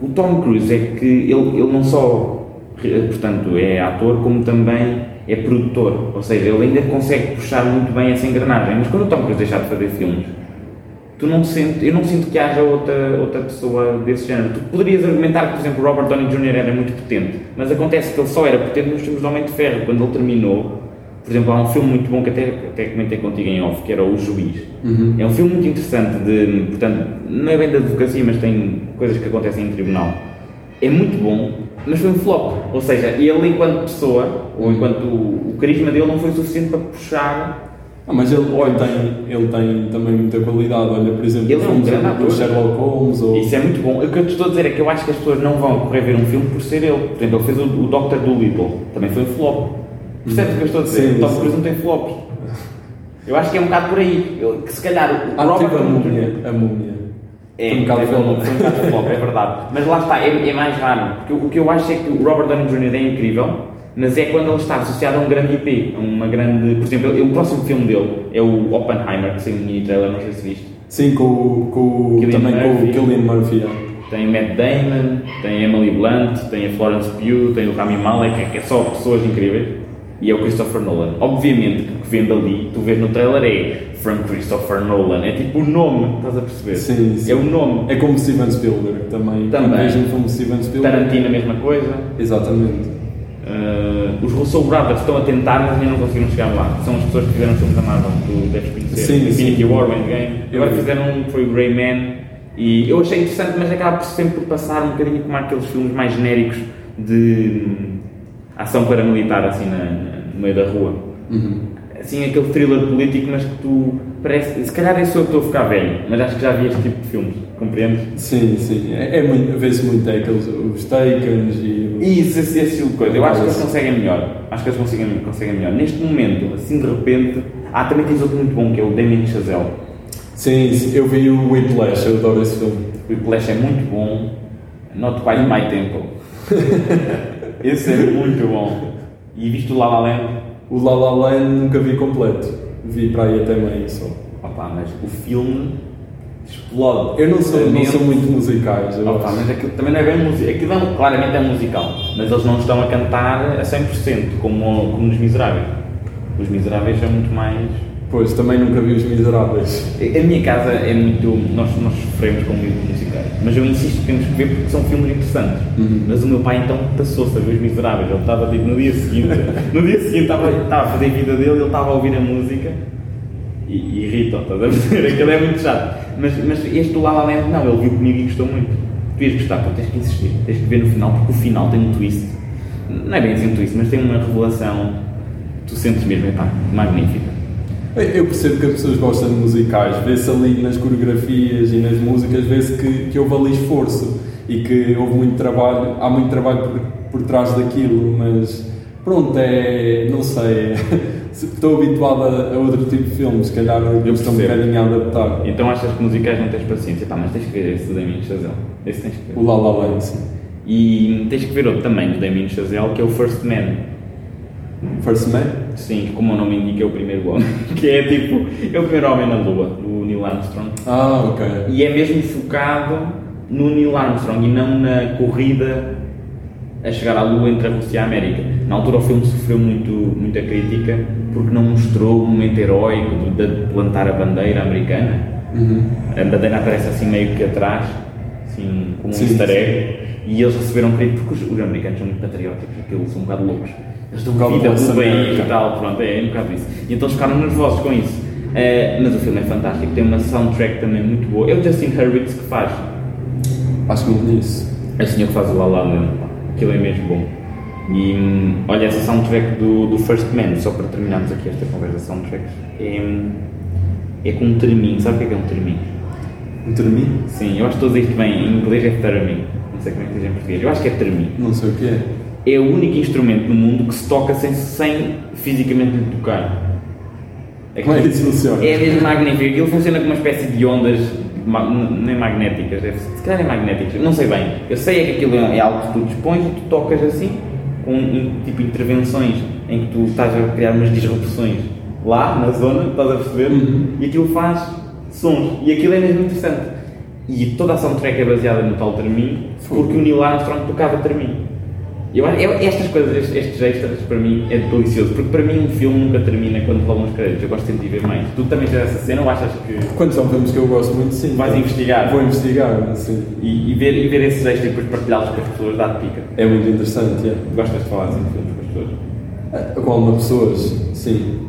Speaker 1: O Tom Cruise é que ele, ele não só, portanto, é ator, como também é produtor. Ou seja, ele ainda consegue puxar muito bem essa engrenagem. Mas quando o Tom Cruise deixar de fazer filmes, tu não sentes, eu não sinto que haja outra, outra pessoa desse género. Tu poderias argumentar que, por exemplo, Robert Downey Jr. era muito potente, mas acontece que ele só era potente nos filmes do Homem de Ferro. Quando ele terminou, por exemplo, há um filme muito bom que até, até comentei contigo em off, que era O Juiz. Uhum. É um filme muito interessante, de, portanto, não é bem da advocacia, mas tem coisas que acontecem em tribunal. É muito bom, mas foi um flop. Ou seja, ele, enquanto pessoa, ou enquanto o, o carisma dele, não foi suficiente para puxar.
Speaker 2: Ah, mas ele, ele, tem, ele tem também muita qualidade. Olha, por exemplo,
Speaker 1: ele é um grande
Speaker 2: ator. Sherlock Holmes. Ou...
Speaker 1: Isso é muito bom. O que eu te estou a dizer é que eu acho que as pessoas não vão correr ver um filme por ser ele. Por exemplo, ele fez o, o Dr. Dolittle, também foi um flop. Percebes o que eu estou a dizer? Sim, o Tom Cruise não tem flops. Eu acho que é um bocado por aí. Eu, que se calhar
Speaker 2: o ah, Robert. a múmia. A múmia.
Speaker 1: É, um bocado foi, um bocado flop, é verdade. Mas lá está, é, é, mais raro. Porque o que eu acho é que o Robert Downey Jr. é incrível, mas é quando ele está associado a um grande IP, a uma grande. Por exemplo, o próximo filme dele é o Oppenheimer, que saiu no mini trailer, não sei se viste.
Speaker 2: Sim, com, com, também Murphy. com o Killian Murphy.
Speaker 1: Tem Matt Damon, tem Emily Blunt, tem a Florence Pugh, tem o Rami Malek, que é só pessoas incríveis e é o Christopher Nolan. Obviamente que o que vende ali, tu vês no trailer é From Christopher Nolan, é tipo o nome, estás a perceber?
Speaker 2: Sim, sim.
Speaker 1: É o nome.
Speaker 2: É como Steven Spielberg também.
Speaker 1: Também.
Speaker 2: Como Steven Spielberg.
Speaker 1: Tarantino a mesma coisa.
Speaker 2: Exatamente.
Speaker 1: Uh, os Russell Brothers estão a tentar, mas ainda não conseguiram chegar lá. São as pessoas que fizeram filmes da Marvel, tu deves conhecer.
Speaker 2: Sim,
Speaker 1: Infinity
Speaker 2: sim.
Speaker 1: War, Endgame. Agora fizeram um foi o Grey Man. E eu achei interessante, mas acaba sempre por passar um bocadinho como aqueles filmes mais genéricos de ação paramilitar, assim, na no meio da rua. Uhum. Assim, aquele thriller político, mas que tu parece. Se calhar é só eu que estou a ficar velho, mas acho que já vi este tipo de filmes, compreendes?
Speaker 2: Sim, sim. É, é muito, vê-se muito aqueles os Takens e.
Speaker 1: Isso, esse, esse tipo de coisa. Eu acho que eles conseguem melhor. Acho que eles conseguem, conseguem melhor. Neste momento, assim de repente. Ah, também tens outro muito bom que é o Damien Chazelle.
Speaker 2: Sim, sim, eu vi o Whiplash, eu adoro esse filme.
Speaker 1: O Whiplash é muito bom. Not quite my tempo. esse é muito bom. E viste o La La Land?
Speaker 2: O La La Land nunca vi completo. Vi para aí até meio só.
Speaker 1: Opa, mas o filme explode.
Speaker 2: Eu não sou, não muito musicais. Eu
Speaker 1: Opa, mas aquilo também não é bem musical. Aquilo é, claramente é musical. Mas eles não estão a cantar a 100% como, como nos Miseráveis. Os Miseráveis é muito mais
Speaker 2: Pois, também nunca vi Os Miseráveis.
Speaker 1: A minha casa é muito. Nós, nós sofremos com livros musicais, mas eu insisto que temos que ver porque são filmes interessantes. Uhum. Mas o meu pai então passou-se a ver Os Miseráveis. Ele estava tipo, no dia seguinte, no dia seguinte estava, estava a fazer a vida dele, ele estava a ouvir a música e, e irrita, estás a ver? Aquilo é muito chato. Mas, mas este do La La Land, não, ele viu comigo e gostou muito. Tu ias gostar, pô, tens que insistir, tens que ver no final, porque o final tem um twist. Não é bem assim um twist, mas tem uma revelação. Tu sentes mesmo, é pá, magnífica.
Speaker 2: Eu percebo que as pessoas gostam de musicais, vê-se ali nas coreografias e nas músicas, vê-se que, que houve ali esforço e que houve muito trabalho, há muito trabalho por, por trás daquilo, mas pronto, é. não sei. Estou habituado a, a, outro tipo de filmes, se calhar eu estou um bocadinho a adaptar.
Speaker 1: Então achas que musicais não tens paciência? Pá, mas tens que ver esse do Damien Chazelle. Esse tens que ver.
Speaker 2: O La La Land, sim.
Speaker 1: E tens que ver outro também do Damien Chazelle, que é o First Man.
Speaker 2: First Man?
Speaker 1: Sim, como o nome indica, é o primeiro homem. Que é tipo, é o primeiro homem na Lua, do Neil Armstrong.
Speaker 2: Ah, ok.
Speaker 1: E é mesmo focado no Neil Armstrong e não na corrida a chegar à Lua entre a Rússia e a América. Na altura o filme sofreu muito, muita crítica porque não mostrou o momento heróico de plantar a bandeira americana. Uhum. A bandeira aparece assim meio que atrás, assim, como um sim, easter egg. E eles receberam crítica porque os, os americanos são muito patrióticos, eles são um bocado loucos estão vida do país e tal, pronto, é, é um bocado isso. E então ficaram nervosos com isso. Uh, mas o filme é fantástico, tem uma soundtrack também muito boa. É o Justin Hurwitz que faz.
Speaker 2: Acho que não conheço.
Speaker 1: É o senhor que faz o La La Land, aquilo é mesmo bom. E hum, olha, essa soundtrack do, do First Man, só para terminarmos aqui esta conversa soundtracks, é, hum, é com um terminho. Sabe o que é, que é um terminho?
Speaker 2: Um terminho?
Speaker 1: Sim, eu acho que estou a dizer isto bem. Em inglês é terminho. Não sei como é que diz em português. Eu acho que é terminho.
Speaker 2: Não sei o que é
Speaker 1: é o único instrumento no mundo que se toca sem, sem fisicamente lhe tocar.
Speaker 2: Como é que isso funciona?
Speaker 1: É mesmo magnífico. Aquilo funciona como uma espécie de ondas, nem magnéticas, deve se calhar é magnéticas, não sei bem. Eu sei é que aquilo é algo que tu dispões e tu tocas assim, com um, tipo intervenções em que tu estás a criar umas disrupções lá na zona, estás a perceber?
Speaker 2: Uhum.
Speaker 1: E aquilo faz sons. E aquilo é mesmo interessante. E toda a soundtrack é baseada no tal Termin, porque o Neil Armstrong tocava Termin. Eu, eu, estas coisas, estes, estes extras, para mim, é delicioso, porque para mim um filme nunca termina quando rolam os créditos. Eu gosto sempre de ver mais. Tu também tens essa cena ou achas que.
Speaker 2: Quando são filmes que eu gosto muito, sim.
Speaker 1: Vais investigar?
Speaker 2: Vou investigar, sim.
Speaker 1: E, e ver, e ver esses extras e depois partilhá-los com as pessoas dá-te pica.
Speaker 2: É muito interessante, yeah.
Speaker 1: Gostas de falar assim de filmes com as pessoas?
Speaker 2: Ah, Com algumas pessoas, sim.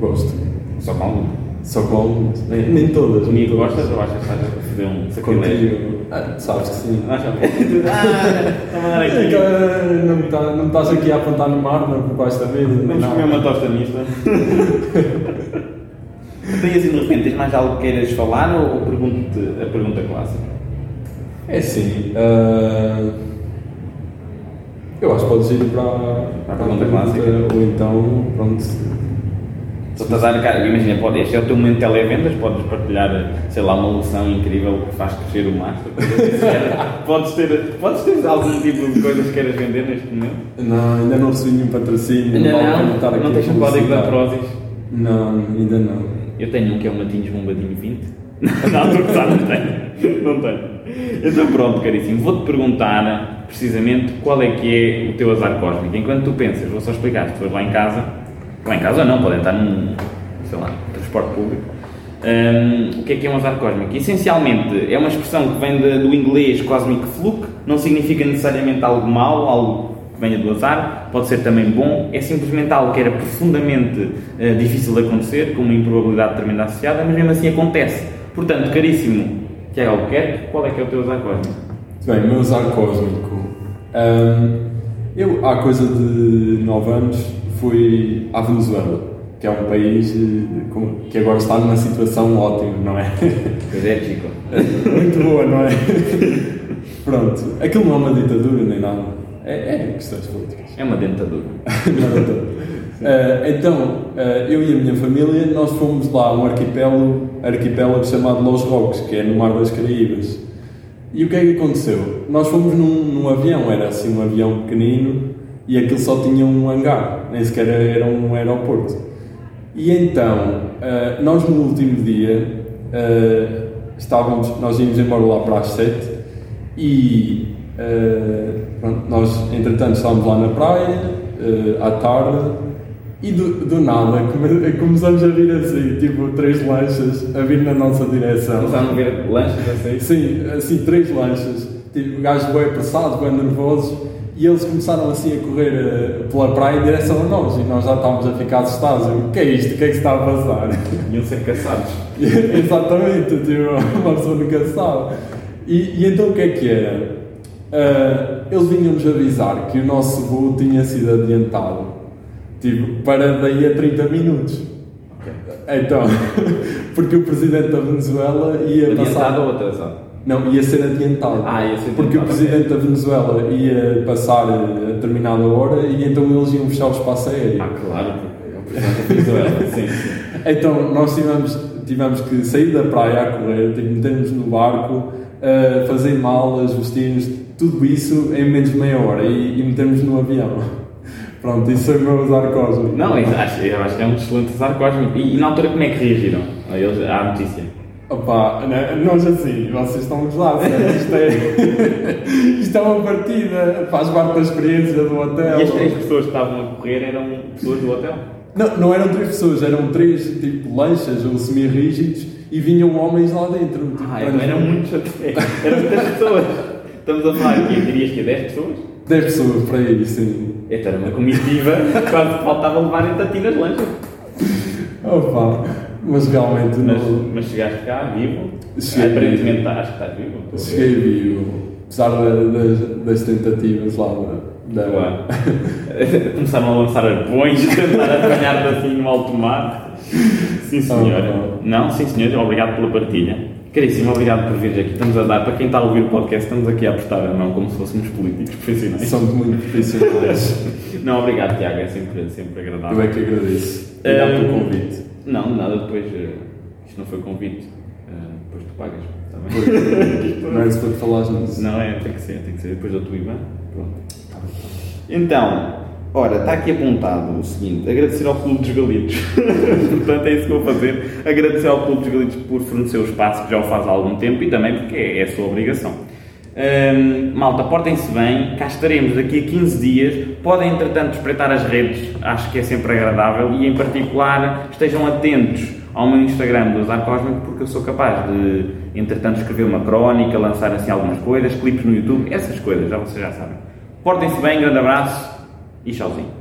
Speaker 2: Gosto.
Speaker 1: Só com algum.
Speaker 2: Só com algumas. Nem, nem todas. todas.
Speaker 1: gostas ou achas que estás a fazer um sacrilégio?
Speaker 2: Ah, sabes que sim.
Speaker 1: Acha ah, está a mandar
Speaker 2: É
Speaker 1: aqui.
Speaker 2: ah, Não me tá- estás aqui a apontar no mar, não por baixo da mesa.
Speaker 1: Vamos comer uma tosta mista. Tem assim de repente, tens mais algo que queiras falar ou, ou pergunto-te a pergunta clássica?
Speaker 2: É assim. ah, eu acho que podes ir para,
Speaker 1: Para a pergunta clássica.
Speaker 2: Ou então, pronto.
Speaker 1: Estou-te a dar, cara, imagina, pode, este é o teu momento de televendas, podes partilhar, sei lá, uma lição incrível que faz crescer o master. podes, ter, podes ter algum tipo de coisas que queiras vender neste momento?
Speaker 2: Não, ainda não recebi nenhum patrocínio.
Speaker 1: Ainda não?
Speaker 2: estar aqui
Speaker 1: Não
Speaker 2: a
Speaker 1: tens um código da. Prozis?
Speaker 2: Não, ainda não.
Speaker 1: Eu tenho um que é o Matinhos Bombadinho 20. não, gozar, não tenho. Não tenho. Então pronto, caríssimo. Vou-te perguntar precisamente qual é que é o teu azar cósmico. Enquanto tu pensas, vou só explicar às pessoas lá em casa, lá em casa não, podem estar num, sei lá, transporte público. Hum, o que é que é um azar cósmico? Essencialmente é uma expressão que vem de- do inglês cosmic fluke, não significa necessariamente algo mau, algo que venha do azar, pode ser também bom, é simplesmente algo que era profundamente eh, difícil de acontecer, com uma improbabilidade tremenda associada, mas mesmo assim acontece. Portanto, caríssimo Tiago Albuquerque, qual é que é o teu azar cósmico?
Speaker 2: Bem, o meu azar cósmico. Ahm, eu, há coisa de 9 anos, fui à Venezuela, que é um país que agora está numa situação ótima, não é?
Speaker 1: Pois é, Chico.
Speaker 2: Muito boa, não é? Pronto, aquilo não é uma ditadura nem nada. É, é questões políticas.
Speaker 1: É uma dentadura.
Speaker 2: Eh, então, eh, eu e a minha família, nós fomos lá a um arquipélago, arquipélago chamado Los Roques, que é no Mar das Caraíbas. E o que é que aconteceu? Nós fomos num, num avião, era assim um avião pequenino, e aquilo só tinha um hangar, nem sequer era um aeroporto. E então, eh, nós no último dia, eh, estávamos, nós íamos embora lá para as 7 e eh, pronto, nós, entretanto, estávamos lá na praia, à tarde, e do, do nada come- começamos a vir assim, tipo, três lanchas a vir na nossa direção.
Speaker 1: Começaram a ver lanches a sair.
Speaker 2: Sim, assim, três lanchas. Tipo, gajos bem apressados, bem nervosos. E eles começaram assim a correr eh, pela praia em direção a nós. E nós já estávamos a ficar assustados. O que é isto? O que é que se está a passar?
Speaker 1: Iam ser caçados.
Speaker 2: Exatamente, tipo, uma pessoa nunca sabe. E, e então o que é que era? Ah, eles vinham-nos avisar que o nosso voo tinha sido adiantado. Tipo, para daí a 30 minutos. Então, porque o presidente da Venezuela ia
Speaker 1: Adiantado
Speaker 2: passar.
Speaker 1: ou atrasado?
Speaker 2: Não, ia ser adiantado.
Speaker 1: Ah, ia ser
Speaker 2: Porque o
Speaker 1: adiantado,
Speaker 2: presidente da Venezuela ia passar a determinada hora e então eles iam fechar o espaço aéreo.
Speaker 1: Ah, claro, é o presidente da Venezuela. Sim, sim.
Speaker 2: Então nós tivemos, tivemos que sair da praia a correr, tipo, meter-nos no barco, uh, fazer malas, vestir-nos, tudo isso em menos de meia hora e, e metermos no avião. Pronto, isso foi o meu azar cósmico.
Speaker 1: Não, eu acho, eu acho que é um excelente azar cósmico. E, e na altura como é que reagiram a, eles, à notícia?
Speaker 2: Opa, né, nós assim, vocês estão gozados, né? isto, é, isto é uma partida, faz parte da experiência do hotel.
Speaker 1: E as três pessoas que estavam a correr eram pessoas do hotel?
Speaker 2: Não, não eram três pessoas, eram três tipo lanchas ou semi-rígidos e vinham homens lá dentro. Tipo,
Speaker 1: Ah, então eram muitos até. Eram muitas pessoas. Estamos a falar aqui, dirias que é 10 pessoas?
Speaker 2: 10 pessoas para aí, sim.
Speaker 1: Esta era uma comitiva, quase faltava levar em tatinas lanchas.
Speaker 2: Opa, mas realmente
Speaker 1: Mas,
Speaker 2: não.
Speaker 1: mas chegaste cá, vivo.
Speaker 2: Cheguei.
Speaker 1: Aparentemente acho que estás vivo.
Speaker 2: Cheguei vivo, apesar da- das, das tentativas lá da. da
Speaker 1: Claro. Começaram a lançar arpões, tentar apanhar-te assim no alto mar. Sim, senhor.
Speaker 2: Ah,
Speaker 1: Não, sim, senhor. Obrigado pela partilha. Caríssimo, obrigado por vir aqui. Estamos a dar, para quem está a ouvir o podcast, estamos aqui a apostar a mão como se fôssemos políticos profissionais.
Speaker 2: Somos muito profissionais.
Speaker 1: Não, obrigado, Tiago. É sempre, sempre agradável.
Speaker 2: Eu é que agradeço. Obrigado pelo
Speaker 1: Hum,
Speaker 2: convite.
Speaker 1: Não, nada, depois. Uh, isto não foi convite. Uh, depois tu pagas. Tá bem?
Speaker 2: não é isso te falares nisso.
Speaker 1: Não é, tem que ser, tem que ser. Depois da tua IBAN. Pronto. Então, ora, está aqui apontado o seguinte: agradecer ao Clube dos Galitos. Portanto, é isso que vou fazer. Agradecer ao Clube dos Galitos por fornecer o espaço, que já o faz há algum tempo, e também porque é, é a sua obrigação. Hum, malta, portem-se bem, cá estaremos daqui a 15 dias. Podem, entretanto, espreitar as redes, acho que é sempre agradável. E, em particular, estejam atentos ao meu Instagram do Azar Cósmico, porque eu sou capaz de, entretanto, escrever uma crónica, lançar assim algumas coisas, clipes no YouTube, essas coisas, já vocês já sabem. Portem-se bem, grande abraço e tchauzinho.